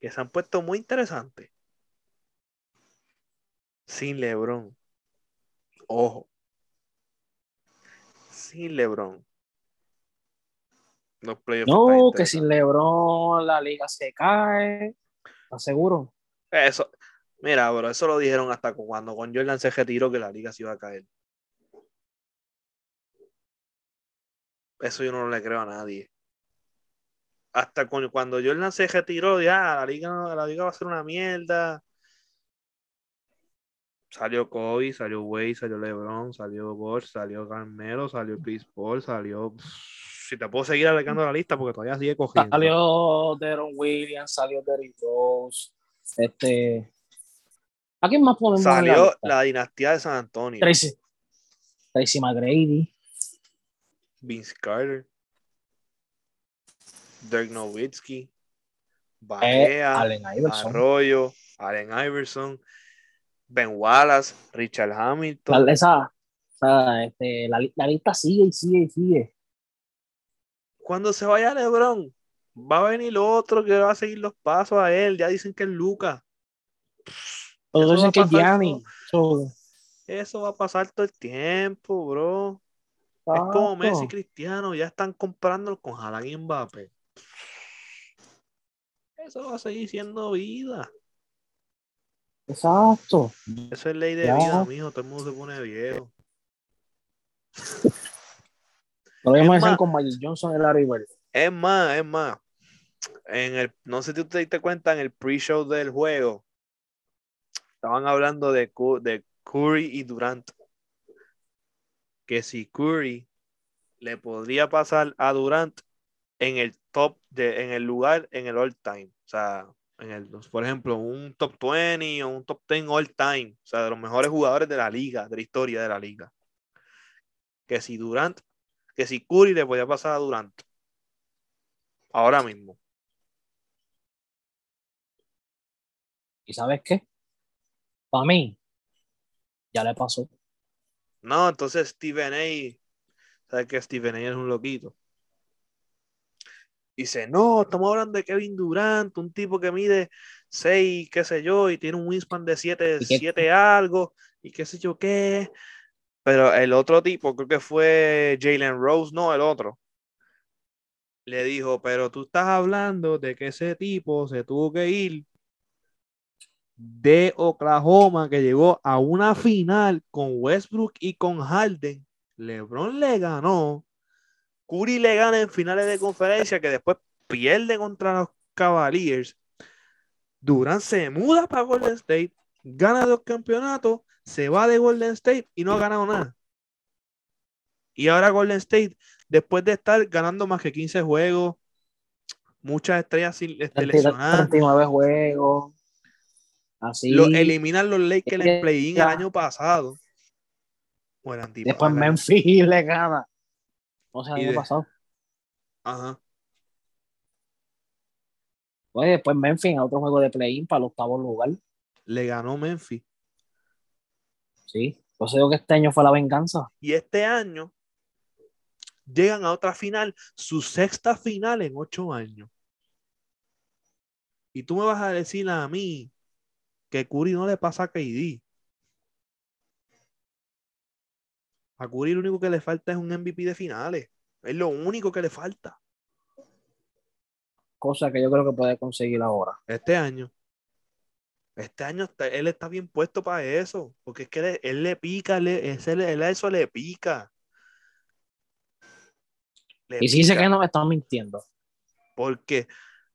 Que se han puesto muy interesantes. Sin LeBron. Ojo. Sin LeBron. Los playoffs No, que sin. LeBron la liga se cae. ¿Estás seguro? Eso. Mira, bro, eso lo dijeron hasta cuando con Jordan se retiró que la liga se iba a caer. Eso yo no le creo a nadie. Hasta cuando Jordan se retiró, ya la liga, la liga va a ser una mierda. Salió Kobe, salió Wade, salió LeBron, salió Bosch, salió Carmelo, salió Chris Paul, salió. Si te puedo seguir alargando la lista porque todavía sigue cogiendo. Salió Deron Williams, salió Derrick Rose. Este. ¿A quién más podemos en la Salió la dinastía de San Antonio. Tracy. Tracy McGrady. Vince Carter, Dirk Nowitzki, eh, Barea, Allen Iverson. Arroyo, Allen Iverson, Ben Wallace, Richard Hamilton. La, esa, esa, este, la, la lista sigue y sigue y sigue. Cuando se vaya LeBron, va a venir otro que va a seguir los pasos a él. Ya dicen que es Lucas. Eso dicen que es Gianni. So, Eso va a pasar todo el tiempo, bro. Es como Messi. Cristiano, ya están comprando con Haaland y Mbappé. Eso va a seguir siendo vida. Exacto. Eso es ley de Ya. vida, mijo. Todo el mundo se pone viejo. Lo mismo más- con Magic Johnson y Larry Bird. Es más, es más. En el, no sé si tú te diste cuenta en el pre-show del juego. Estaban hablando de Curry y Durant. Que si Curry le podría pasar a Durant en el top de, en el lugar, en el all time. O sea, en el, por ejemplo, un top 20 o un top 10 all time. O sea, de los mejores jugadores de la liga, de la historia de la liga. Que si Durant, que si Curry le podía pasar a Durant. Ahora mismo. ¿Y sabes qué? Para mí, ya le pasó. No, entonces Steven A. ¿Sabes que Steven A es un loquito? Dice, no, estamos hablando de Kevin Durant, un tipo que mide 6, qué sé yo, y tiene un wingspan de 7, ¿Y qué? 7 algo, y qué sé yo qué. Pero el otro tipo, creo que fue Jalen Rose, no, el otro. le dijo, pero tú estás hablando de que ese tipo se tuvo que ir de Oklahoma, que llegó a una final con Westbrook y con Harden. LeBron le ganó. Curry le gana en finales de conferencia, que después pierde contra los Cavaliers. Durant se muda para Golden State, gana dos campeonatos, se va de Golden State y no ha ganado nada. Y ahora Golden State, después de estar ganando más que 15 juegos, muchas estrellas este, lesionadas. 39 juegos. Así. Lo eliminan los Lakers en play-in el año pasado. Bueno, después Memphis le gana. O sea, el año pasado. Ajá. Pues después Memphis a otro juego de play-in para el octavo lugar. Le ganó Memphis. Sí, pues digo que este año fue la venganza. Y este año llegan a otra final, su sexta final en ocho años. Y tú me vas a decir a mí que Curry no le pasa a KD. A Curry lo único que le falta es un MVP de finales. Es lo único que le falta. Cosa que yo creo que puede conseguir ahora. Este año. Este año él está bien puesto para eso. Porque es que él, le pica, él, él, a eso le pica y si dice que no me están mintiendo. Porque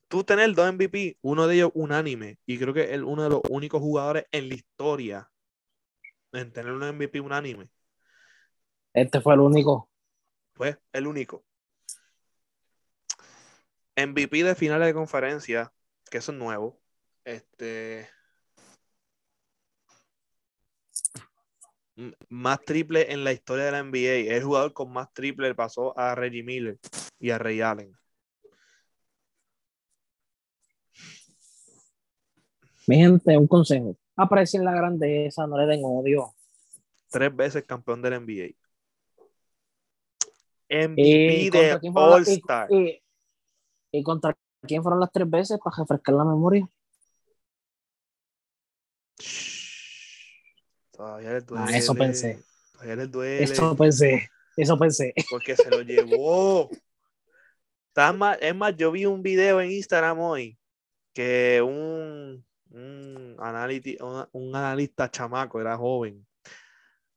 tú tener dos MVP, uno de ellos unánime, y creo que es uno de los únicos jugadores en la historia en tener un MVP unánime. Este fue el único. Fue el único. MVP de finales de conferencia, que eso es nuevo. Este. más triple en la historia de la NBA. El jugador con más triple pasó a Reggie Miller y a Ray Allen. Mi gente, un consejo. Aprecien la grandeza, no le den odio. Tres veces campeón de la NBA. MVP de All Star. Y, contra quién fueron las tres veces para refrescar la memoria? Todavía Ah, eso pensé. Todavía le duele. Eso pensé. Eso pensé. Porque se lo llevó. es más, yo vi un video en Instagram hoy que un, un, un analista chamaco, era joven,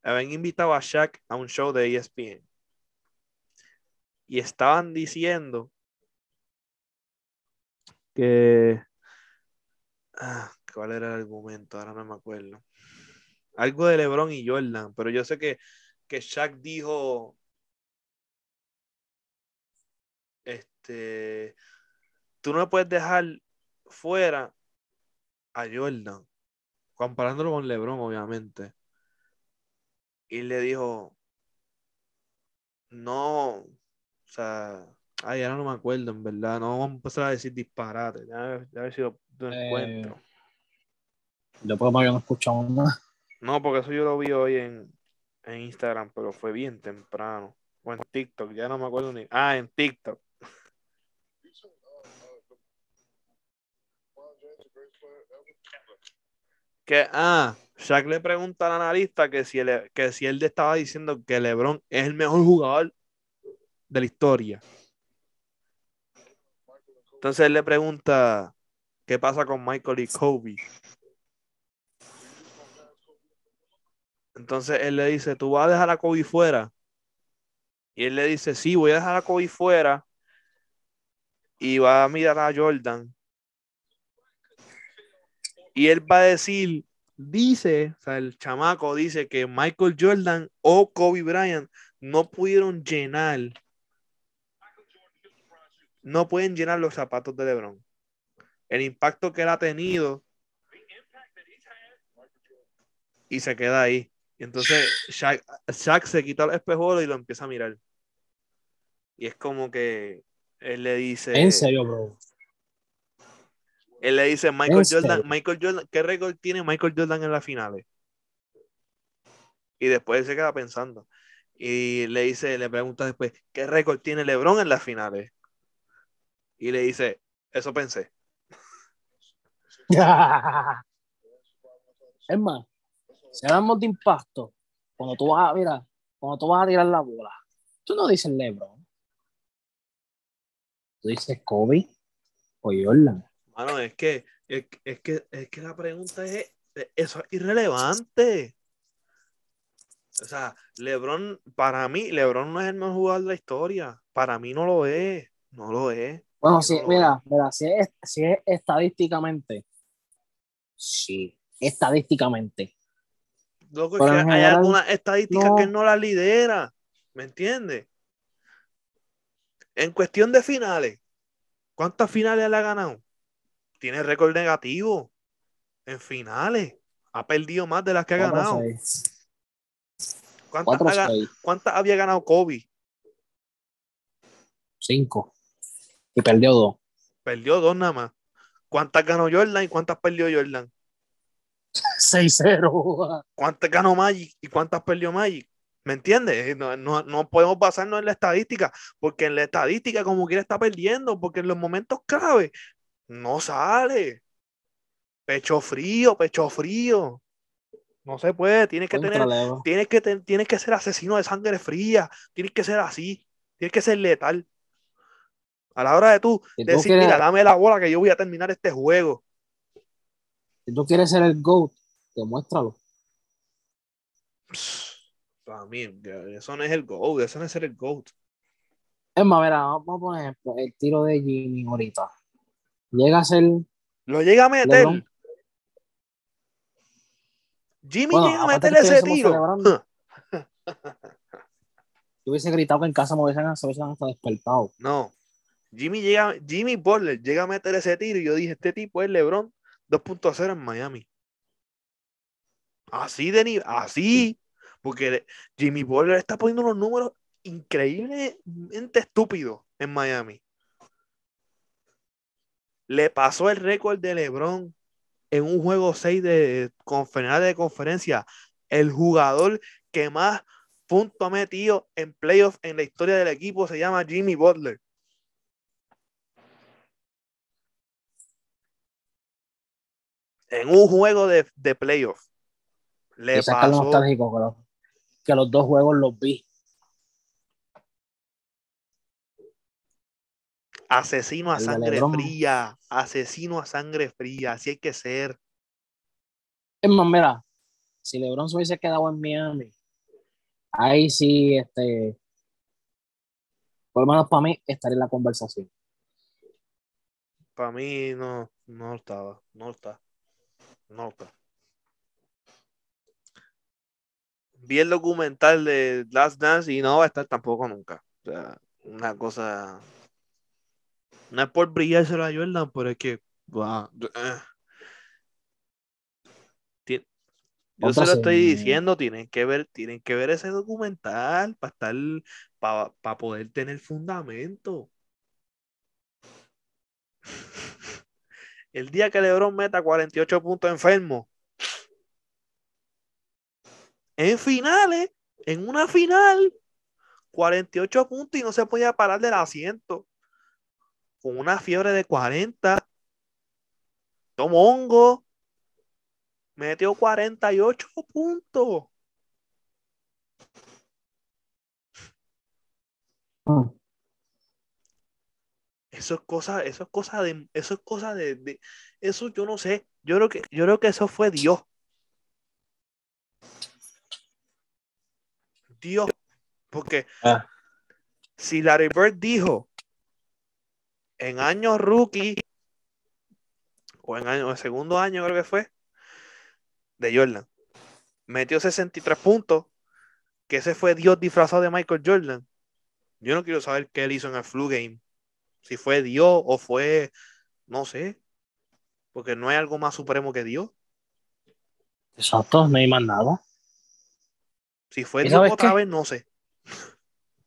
habían invitado a Shaq a un show de ESPN. Y estaban diciendo que. Ah, ¿Cuál era el argumento? Ahora no me acuerdo algo de LeBron y Jordan, pero yo sé que, que Shaq dijo, este, tú no puedes dejar fuera a Jordan, comparándolo con LeBron, obviamente. Y le dijo, no, o sea, ay, ahora no me acuerdo, en verdad, no vamos a empezar a decir disparate, ya, ya ver si lo, eh, encuentro. Yo puedo no escuchado más. No, porque eso yo lo vi hoy en, Instagram, pero fue bien temprano. O en TikTok, ya no me acuerdo ni. Ah, en TikTok. Que, ah, Shaq le pregunta al analista que si, él, que si él estaba diciendo que LeBron es el mejor jugador de la historia. Entonces él le pregunta qué pasa con Michael y Kobe. Entonces él le dice, ¿tú vas a dejar a Kobe fuera? Y él le dice, sí, voy a dejar a Kobe fuera. Y va a mirar a Jordan. Y él va a decir, dice, o sea, el chamaco dice que Michael Jordan o Kobe Bryant no pudieron llenar, no pueden llenar los zapatos de LeBron. El impacto que él ha tenido y se queda ahí entonces Shaq, se quita el espejuelo y lo empieza a mirar. Y es como que él le dice. En serio, bro. Él le dice Michael Jordan, Michael Jordan, ¿qué récord tiene Michael Jordan en las finales? Y después él se queda pensando. Y le dice, le pregunta después, ¿qué récord tiene LeBron en las finales? Y le dice, eso pensé. [laughs] es más, si hablamos de impacto, cuando tú vas a, mira, cuando tú vas a tirar la bola, tú no dices LeBron. Tú dices Kobe o Jordan. Mano, es que, es, es que, es que la pregunta es, eso es irrelevante. O sea, LeBron, para mí, LeBron no es el mejor jugador de la historia. Para mí no lo es. No lo es. Bueno, Sí, no mira, mira, si es, si es estadísticamente, sí, estadísticamente. Loco, es que hay algunas estadísticas no. que él no las lidera. ¿Me entiendes? En cuestión de finales, ¿cuántas finales él ha ganado? Tiene récord negativo en finales. Ha perdido más de las que ha Cuatro ganado. seis. ¿Cuántas, Cuatro ha ga- seis. cuántas había ganado Kobe? Cinco. Y perdió dos. Perdió dos nada más. ¿Cuántas ganó Jordan y cuántas perdió Jordan? [laughs] 6-0. ¿Cuántas ganó Magic y cuántas perdió Magic? ¿Me entiendes? Eh, No, no- no podemos basarnos en la estadística, porque en la estadística como quiera está perdiendo, porque en los momentos clave no sale. Pecho frío, pecho frío. No se puede, tienes que tener, tienes que, ten- tienes que ser asesino de sangre fría, tienes que ser así, tienes que ser letal. A la hora de tú Si tú, decir, quieres, mira, dame la bola que yo voy a terminar este juego. si tú quieres ser el GOAT, demuéstralo. Para mí, eso no es el GOAT, eso no es ser el GOAT. Es más, mira, vamos a poner ejemplo, el tiro de Jimmy ahorita. Llega a ser. Lo llega a meter. LeBron. Jimmy Bueno, llega a meter ese tiro. [laughs] Yo hubiese gritado que en casa me hubiesen, se hubiesen hasta despertado. No. Jimmy llega, Jimmy Butler llega a meter ese tiro y yo dije, este tipo es LeBron 2.0 en Miami. Así de nivel, así. Porque Jimmy Butler está poniendo unos números increíblemente estúpidos en Miami. Le pasó el récord de LeBron en un juego 6 de conferencia de conferencia. El jugador que más puntos ha metido en playoffs en la historia del equipo se llama Jimmy Butler. En un juego de, de playoffs. Le Quizás pasó. que los dos juegos los vi. Asesino a El sangre LeBron. fría. Asesino a sangre fría. Así hay que ser. Es más, mira, si LeBron se hubiese quedado en Miami, ahí sí, este, por lo menos para mí, estaría en la conversación. Para mí no, no estaba. No está. No está. Vi el documental de Last Dance y no va a estar tampoco nunca. O sea, una cosa. No es por brillárselo a Jordan, pero es que. Ti- Yo se Contra lo estoy diciendo, tienen que ver, tienen que ver ese documental para estar, para poder tener fundamento. [laughs] El día que LeBron meta 48 puntos enfermo. En finales, en una final, 48 puntos y no se podía parar del asiento. Con una fiebre de 40. Tomongo. Metió 48 puntos. Mm. Eso es cosa, eso es cosa de, eso es cosa de, de- eso yo no sé. Yo creo que, yo creo que eso fue Dios. Dios. Porque Ah. si Larry Bird dijo en años rookie o en año, en segundo año creo que fue de Jordan, metió 63 puntos, que ese fue Dios disfrazado de Michael Jordan. Yo no quiero saber qué él hizo en el flu game. Si fue Dios o fue, no sé, porque no hay algo más supremo que Dios. Exacto, no hay más nada. Si fue ¿Y Dios otra qué? vez, no sé.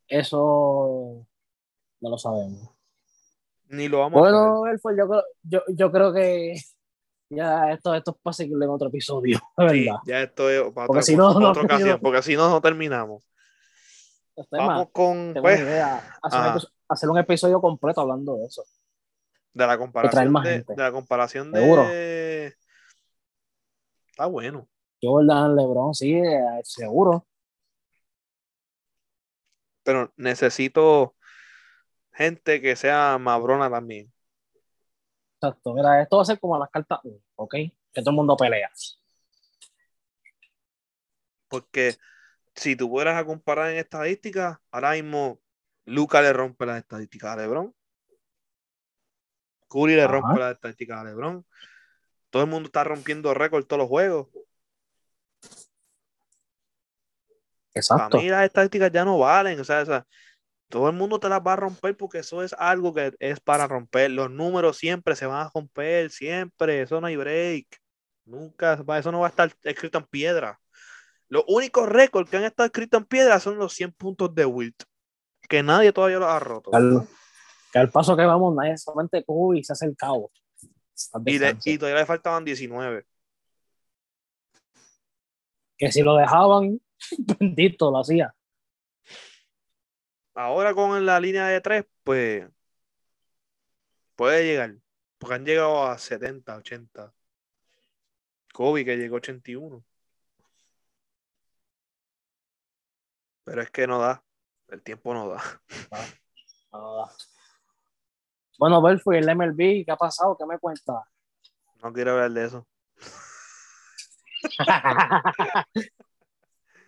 Eso no lo sabemos. Ni lo vamos a saber. Bueno, Elford, yo, creo- yo, yo creo que ya esto, esto es para seguirle en otro episodio, Sí, verdad. ya esto es para Porque otra, si no, no otra ocasión, porque si no, no terminamos. Temas, Vamos con, pues, idea. Hacer, un hacer un episodio completo hablando de eso. de la comparación más de, gente. de la comparación Seguro. de... Está bueno. Jordan, LeBron, sí, seguro. Pero necesito... gente que sea mabrona también. Exacto. Mira, esto va a ser como las cartas, ¿ok? Que todo el mundo pelea. Porque si tú fueras a comparar en estadísticas, ahora mismo Luca le rompe las estadísticas a LeBron. Curry le Ajá. rompe las estadísticas a LeBron. Todo el mundo está rompiendo récords todos los juegos. Exacto. Para mí las estadísticas ya no valen. O sea, o sea, todo el mundo te las va a romper porque eso es algo que es para romper. Los números siempre se van a romper, siempre. Eso no hay break. Nunca, va- eso no va a estar escrito en piedra. Los únicos récords que han estado escritos en piedra son los 100 puntos de Wilt. Que nadie todavía los ha roto. Que al, que al paso que vamos, nadie solamente Kobe se hace el cabo. Le- y todavía le faltaban 19. Que si lo dejaban, [laughs] bendito, lo hacía. Ahora con la línea de 3, pues puede llegar. Porque han llegado a 70, 80. Kobe que llegó a 81. Pero es que no da. El tiempo no da. Ah. Bueno, Belfo, y el MLB, ¿qué ha pasado? ¿Qué me cuenta? No quiero hablar de eso. [laughs]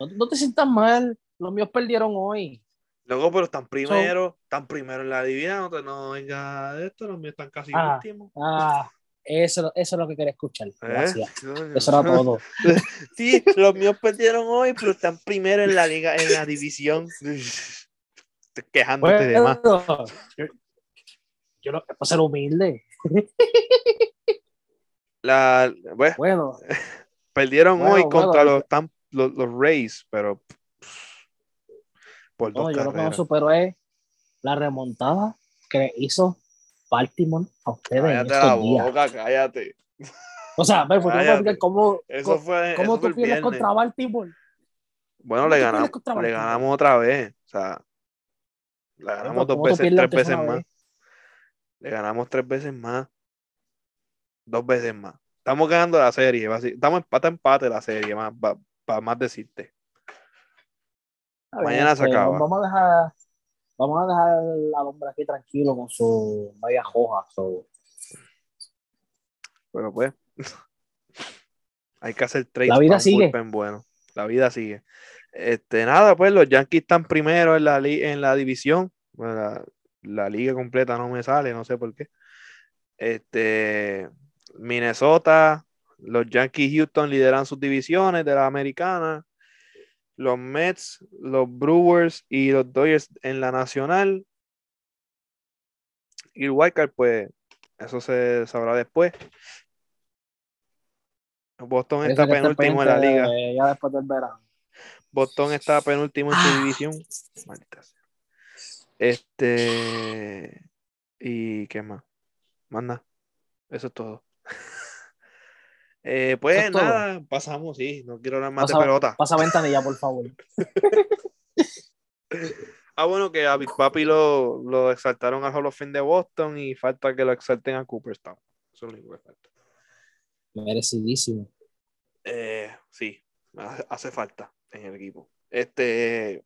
no, no te sientas mal. Los míos perdieron hoy. Luego, pero están primero, están primero en la divina, no te no venga de esto, los míos están casi Ah. últimos. Ah, eso, eso es lo que quería escuchar. ¿Eh? Gracias. Coño. Eso era todo. [laughs] Sí, los míos perdieron hoy, pero están primero en la liga, en la división. Quejándote de más. Yo, yo no, para ser humilde. La, Bueno, [laughs] perdieron Bueno, hoy contra los, Tam- los, los Rays, pero por no, yo lo que no supero es la remontada que hizo Baltimore a ustedes en Cállate la estos días. boca, cállate. O sea, Belfo, ¿tú me Cállate. puedes explicar cómo, Eso fue, cómo eso tú pierdes contra Baltimore? Bueno, ¿Cómo le ganamos, le ganamos otra vez. O sea, le ganamos dos ¿Cómo tú veces, tres veces más. vez? Le ganamos tres veces más. Dos veces más. Estamos ganando la serie. Estamos empate a empate la serie, más para más decirte. Mañana se acaba. Vamos a dejar, vamos a dejar al hombre aquí tranquilo con su media hoja. so. Pero pues, [laughs] hay que hacer trades La vida sigue. bueno. La vida sigue. Este, nada, pues los Yankees están primero en la, li- en la división. Bueno, la, la liga completa no me sale, no sé por qué. Este, Minnesota, los Yankees Houston lideran sus divisiones de la americana. Los Mets, los Brewers y los Dodgers en la nacional. Y el Wildcard, pues, eso se sabrá después. Boston Parece está penúltimo en la liga. de- Ya después del verano. Boston está penúltimo en su Ah. división. Maldita sea. Este. ¿Y qué más? Nada. Eso es todo. Eh, pues nada, pasamos, sí. No quiero hablar más Pasa, de pelota. pasa ventanilla, por favor. [laughs] Ah, bueno, que a Big Papi lo, lo exaltaron al Hall of Fame de Boston y falta que lo exalten a Cooperstown. Eso es lo único que falta. Merecidísimo. Eh, sí, hace, hace falta en el equipo. Este.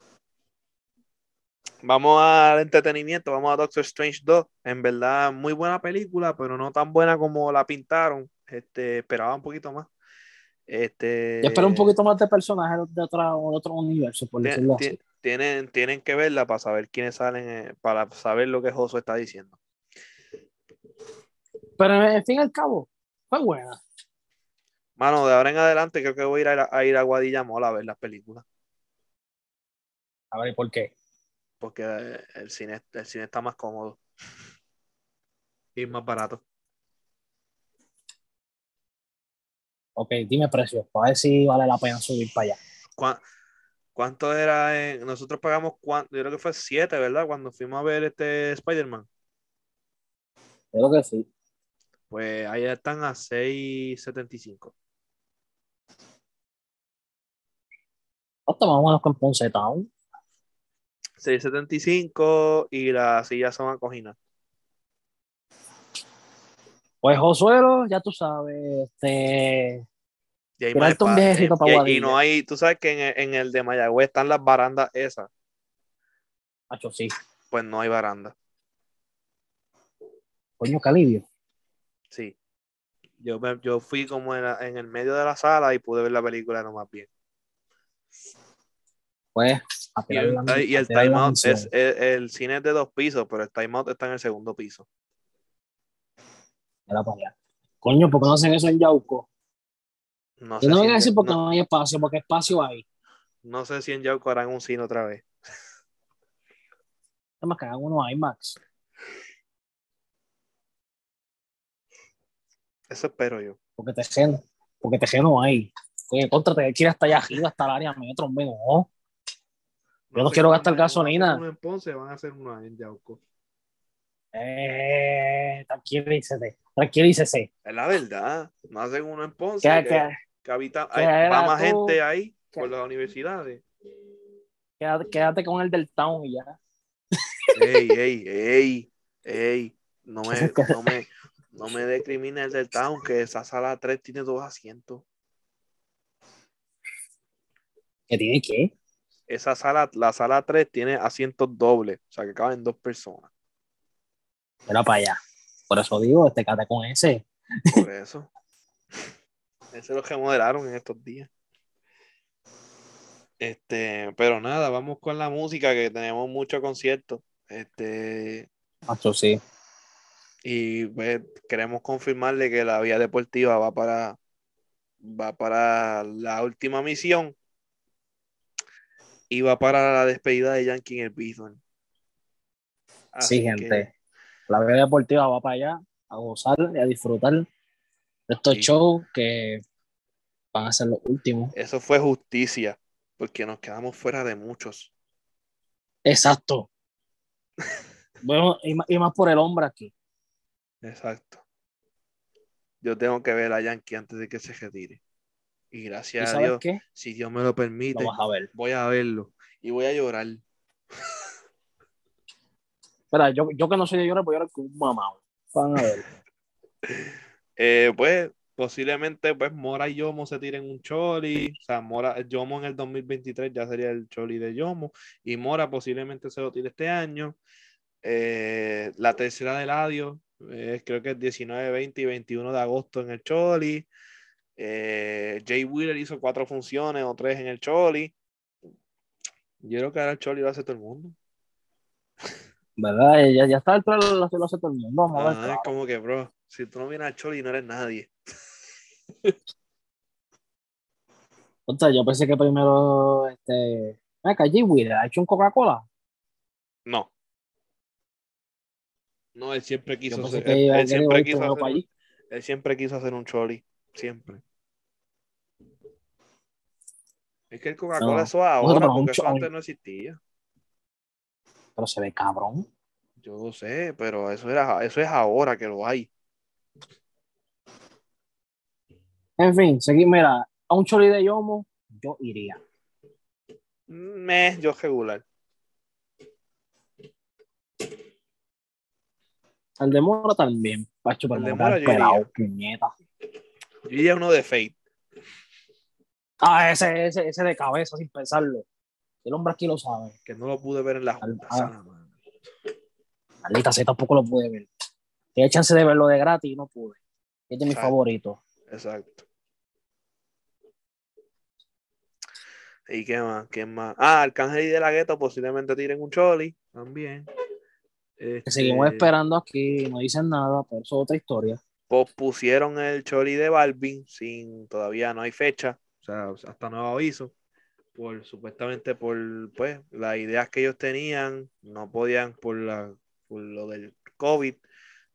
Vamos al entretenimiento, vamos a Doctor Strange 2. En verdad, muy buena película, pero no tan buena como la pintaron. Este, esperaba un poquito más. Este, Yo espero un poquito más de personajes de, otra, de otro universo, por decirlo así. Tienen, tienen que verla para saber quiénes salen, eh, para saber lo que Josué está diciendo. Pero en fin y al cabo, fue buena. Mano, de ahora en adelante creo que voy a ir a, a ir a Guadilla a ver las películas. A ver, ¿por qué? porque eh, el cine, el cine está más cómodo y más barato. Ok, dime precio, para ver si vale la pena subir para allá. ¿Cuá- ¿Cuánto era? en- nosotros pagamos, cuán- yo creo que fue 7, ¿verdad? Cuando fuimos a ver este Spider-Man. Creo que sí. Pues ahí están a 6.75. Hasta más o menos con Ponce Town. 6.75 y las sillas son acogidas. Pues Josuelo, ya tú sabes, este, Y, hay más un y- no hay, tú sabes que en el, en el de Mayagüez están las barandas esas, macho, sí. pues no hay baranda. Coño, Calibio. Sí. Yo, yo fui como en, la- en el medio de la sala y pude ver la película nomás bien. Pues, a Y el, y el timeout es, el, el cine es de dos pisos, pero el timeout está en el segundo piso. Mira para allá. Coño, ¿por qué no hacen eso en Yauco? No Yo sé, no si voy a decir porque no, no hay espacio, porque espacio hay. no sé si en Yauco harán un cine otra vez. Además que hagan uno IMAX. Eso espero yo. Porque Tejeno, porque Tejeno hay. Oye, contra te quiere hasta allá arriba, hasta el área metro, hombre, no. Yo no quiero gastar gasolina. uno en Ponce, van a hacer uno en Yauco. Eh, tranquilícese, tranquilícese. Es la verdad. No hacen uno en Ponce. ¿Qué, que, qué, que habita, qué hay- va más tú? gente ahí ¿Qué? por las universidades. quédate, quédate con el del town y ya. Ey, ey, ey, ey. No me, [laughs] no me, no me decrimine el del town, que esa sala 3 tiene dos asientos. ¿Qué tiene que? Esa sala, la sala 3 tiene asientos dobles, o sea que caben dos personas. Era para allá. Por eso digo, este quédate con ese. Por eso. [laughs] Ese es lo que modelaron en estos días. Este, pero nada, vamos con la música, que tenemos muchos conciertos. Este, Macho, sí. y pues, queremos confirmarle que la vía deportiva va para va para la última misión y va para la despedida de Yankee en el Bison. Así Sí, gente. La vida deportiva va para allá a gozar y a disfrutar de estos Sí. shows que van a ser los últimos. eso fue justicia, porque nos quedamos fuera de muchos. Exacto. [laughs] Bueno, y más, y más por el hombre aquí. Exacto. Yo tengo que ver a Yankee antes de que se retire. Y ¿Y gracias a Dios, qué? si Dios me lo permite, a ver. voy a verlo y voy a llorar. [laughs] Espera, yo, yo que no soy de llorar, voy a llorar con un mamado. Van a ver. [laughs] Eh, pues posiblemente pues Mora y Yomo se tiren un choli, o sea, Mora, Yomo en el 2023 ya sería el choli de Yomo y Mora posiblemente se lo tire este año. Eh, la tercera de Ladio, eh, creo que es 19, 20 y 21 de agosto en el choli. Eh, Jay Wheeler hizo cuatro funciones o tres en el choli. Yo creo que ahora el choli lo hace todo el mundo. [laughs] ¿Verdad? Ya, ya está lo hace lo hace todo el mundo. Vamos a ver. Ah, es como que, bro, si tú no vienes al choli no eres nadie. [laughs] O sea, yo pensé que primero, este. Acá, ha hecho un Coca-Cola. No. No, él siempre quiso hacer, él, a siempre quiso hacer un, él siempre quiso hacer un choli, siempre. Es que el Coca-Cola No. eso es ahora, porque eso antes no existía. Pero se ve cabrón. Yo lo sé, pero eso era, eso es ahora que lo hay. En fin, seguí, mira, a un choli de Yomo, yo iría. Me, yo regular. El de Mora también. Pacho, pero El de Mora yo pelado, puñeta. Yo iría uno de Fate. Ah, ese, ese, ese de cabeza, sin pensarlo. El hombre aquí lo sabe. que no lo pude ver en la junta. Ah. sana madre. Maldita sea, tampoco lo pude ver. Tenía chance de verlo de gratis y no pude. Este es de mis Exacto. ¿Y qué más? ¿Qué más? Ah, Arcángel y De La Gueto posiblemente tiren un choli también. Este, seguimos esperando aquí, no dicen nada, pero eso es otra historia. Pospusieron el choli de Balvin sin todavía no hay fecha, o sea, hasta nuevo aviso. Por supuestamente por pues las ideas que ellos tenían, no podían por la por lo del COVID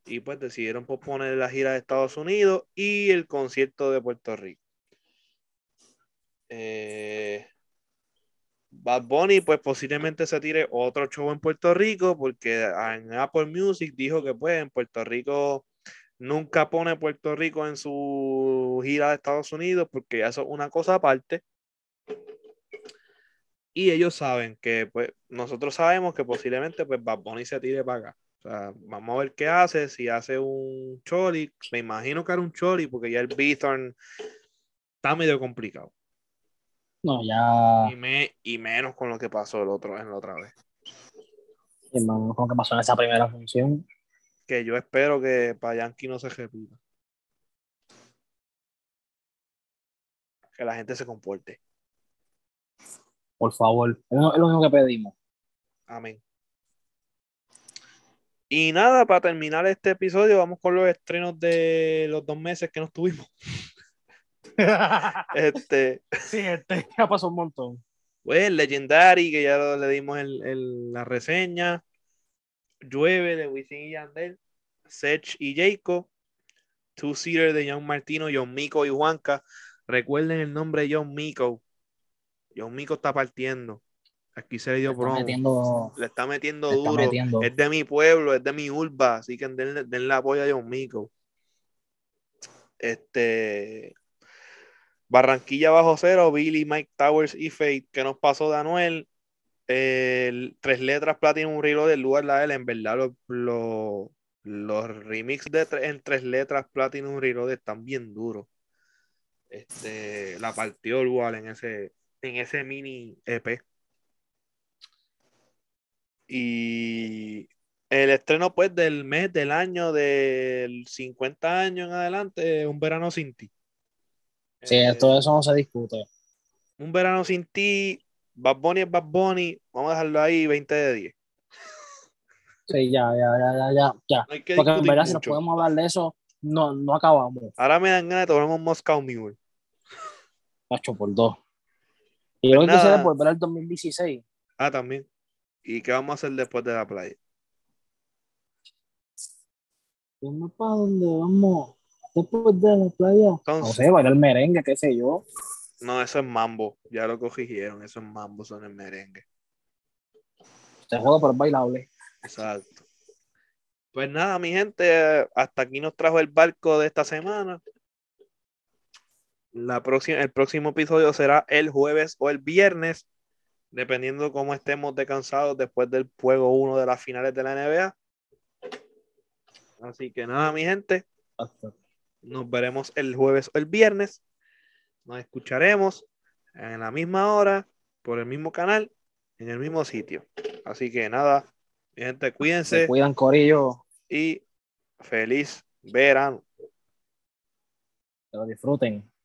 y pues decidieron posponer la gira de Estados Unidos y el concierto de Puerto Rico. Eh, Bad Bunny, pues posiblemente se tire otro show en Puerto Rico, porque en Apple Music dijo que pues en Puerto Rico nunca pone Puerto Rico en su gira de Estados Unidos, porque eso es una cosa aparte. Y ellos saben que, pues, nosotros sabemos que posiblemente pues Bad Bunny se tire para acá. O sea, vamos a ver qué hace, si hace un choli, me imagino que hará un choli, porque ya el Bithorn está medio complicado. No, ya. Y, me, y menos con lo que pasó el otro, en la otra vez. hermano, con lo que pasó en esa primera función. que yo espero que para Yankee no se repita. Que la gente se comporte. Por favor, es lo es lo único que pedimos. Amén. Y nada, para terminar este episodio, vamos con los estrenos de los dos meses que nos tuvimos. [laughs] Este, sí, este ya pasó un montón. pues Legendary, que ya lo- le dimos el- el- la reseña. Llueve de Wisin y Yandel. Sech y Jacob. Two Seater de John Martino, John Mico y Juanca. Recuerden el nombre de John Mico. John Mico está partiendo. Aquí se le dio metiendo, Le está metiendo está duro. metiendo. Es de mi pueblo, es de mi urba, así que denle, denle apoyo a John Mico. Este. Barranquilla bajo cero, Billy, Mike Towers y Fate, que nos pasó de Anuel. El tres letras Platinum Reload del lugar la L, en verdad los, los, los remix de tre- en tres letras Platinum Reload están bien duros. Este, la partió igual en ese, en ese mini EP. Y el estreno pues del mes, del año, del 50 años en adelante, Un Verano Sin Ti. Sí, Eh, todo eso no se discute. Un Verano Sin Ti, Bad Bunny es Bad Bunny, vamos a dejarlo ahí 20 de 10. Sí, ya, ya, ya, ya, ya, ya. No Porque en verdad, si nos podemos hablar de eso, no, no acabamos. Ahora me dan ganas de tomar un Moscow Mule. Cacho por dos. Y Pues yo quisiera nada. volver al 2016. Ah, también. ¿Y qué vamos a hacer después de la playa? Dime para dónde vamos. Después de la playa. No sé, bailar merengue, qué sé yo. no, eso es mambo. Ya lo corrigieron. Eso es mambo, son el merengue. Te jodo, pero es bailable. Exacto. Pues nada, mi gente, hasta aquí nos trajo el barco de esta semana. La próxima, el próximo episodio será el jueves o el viernes, dependiendo cómo estemos descansados después del juego 1 de las finales de la NBA. Así que nada, mi gente, nos veremos el jueves o el viernes. Nos escucharemos en la misma hora, por el mismo canal, en el mismo sitio. Así que nada, mi gente, Se cuídense cuidan, Corillo. y feliz verano. Que lo disfruten.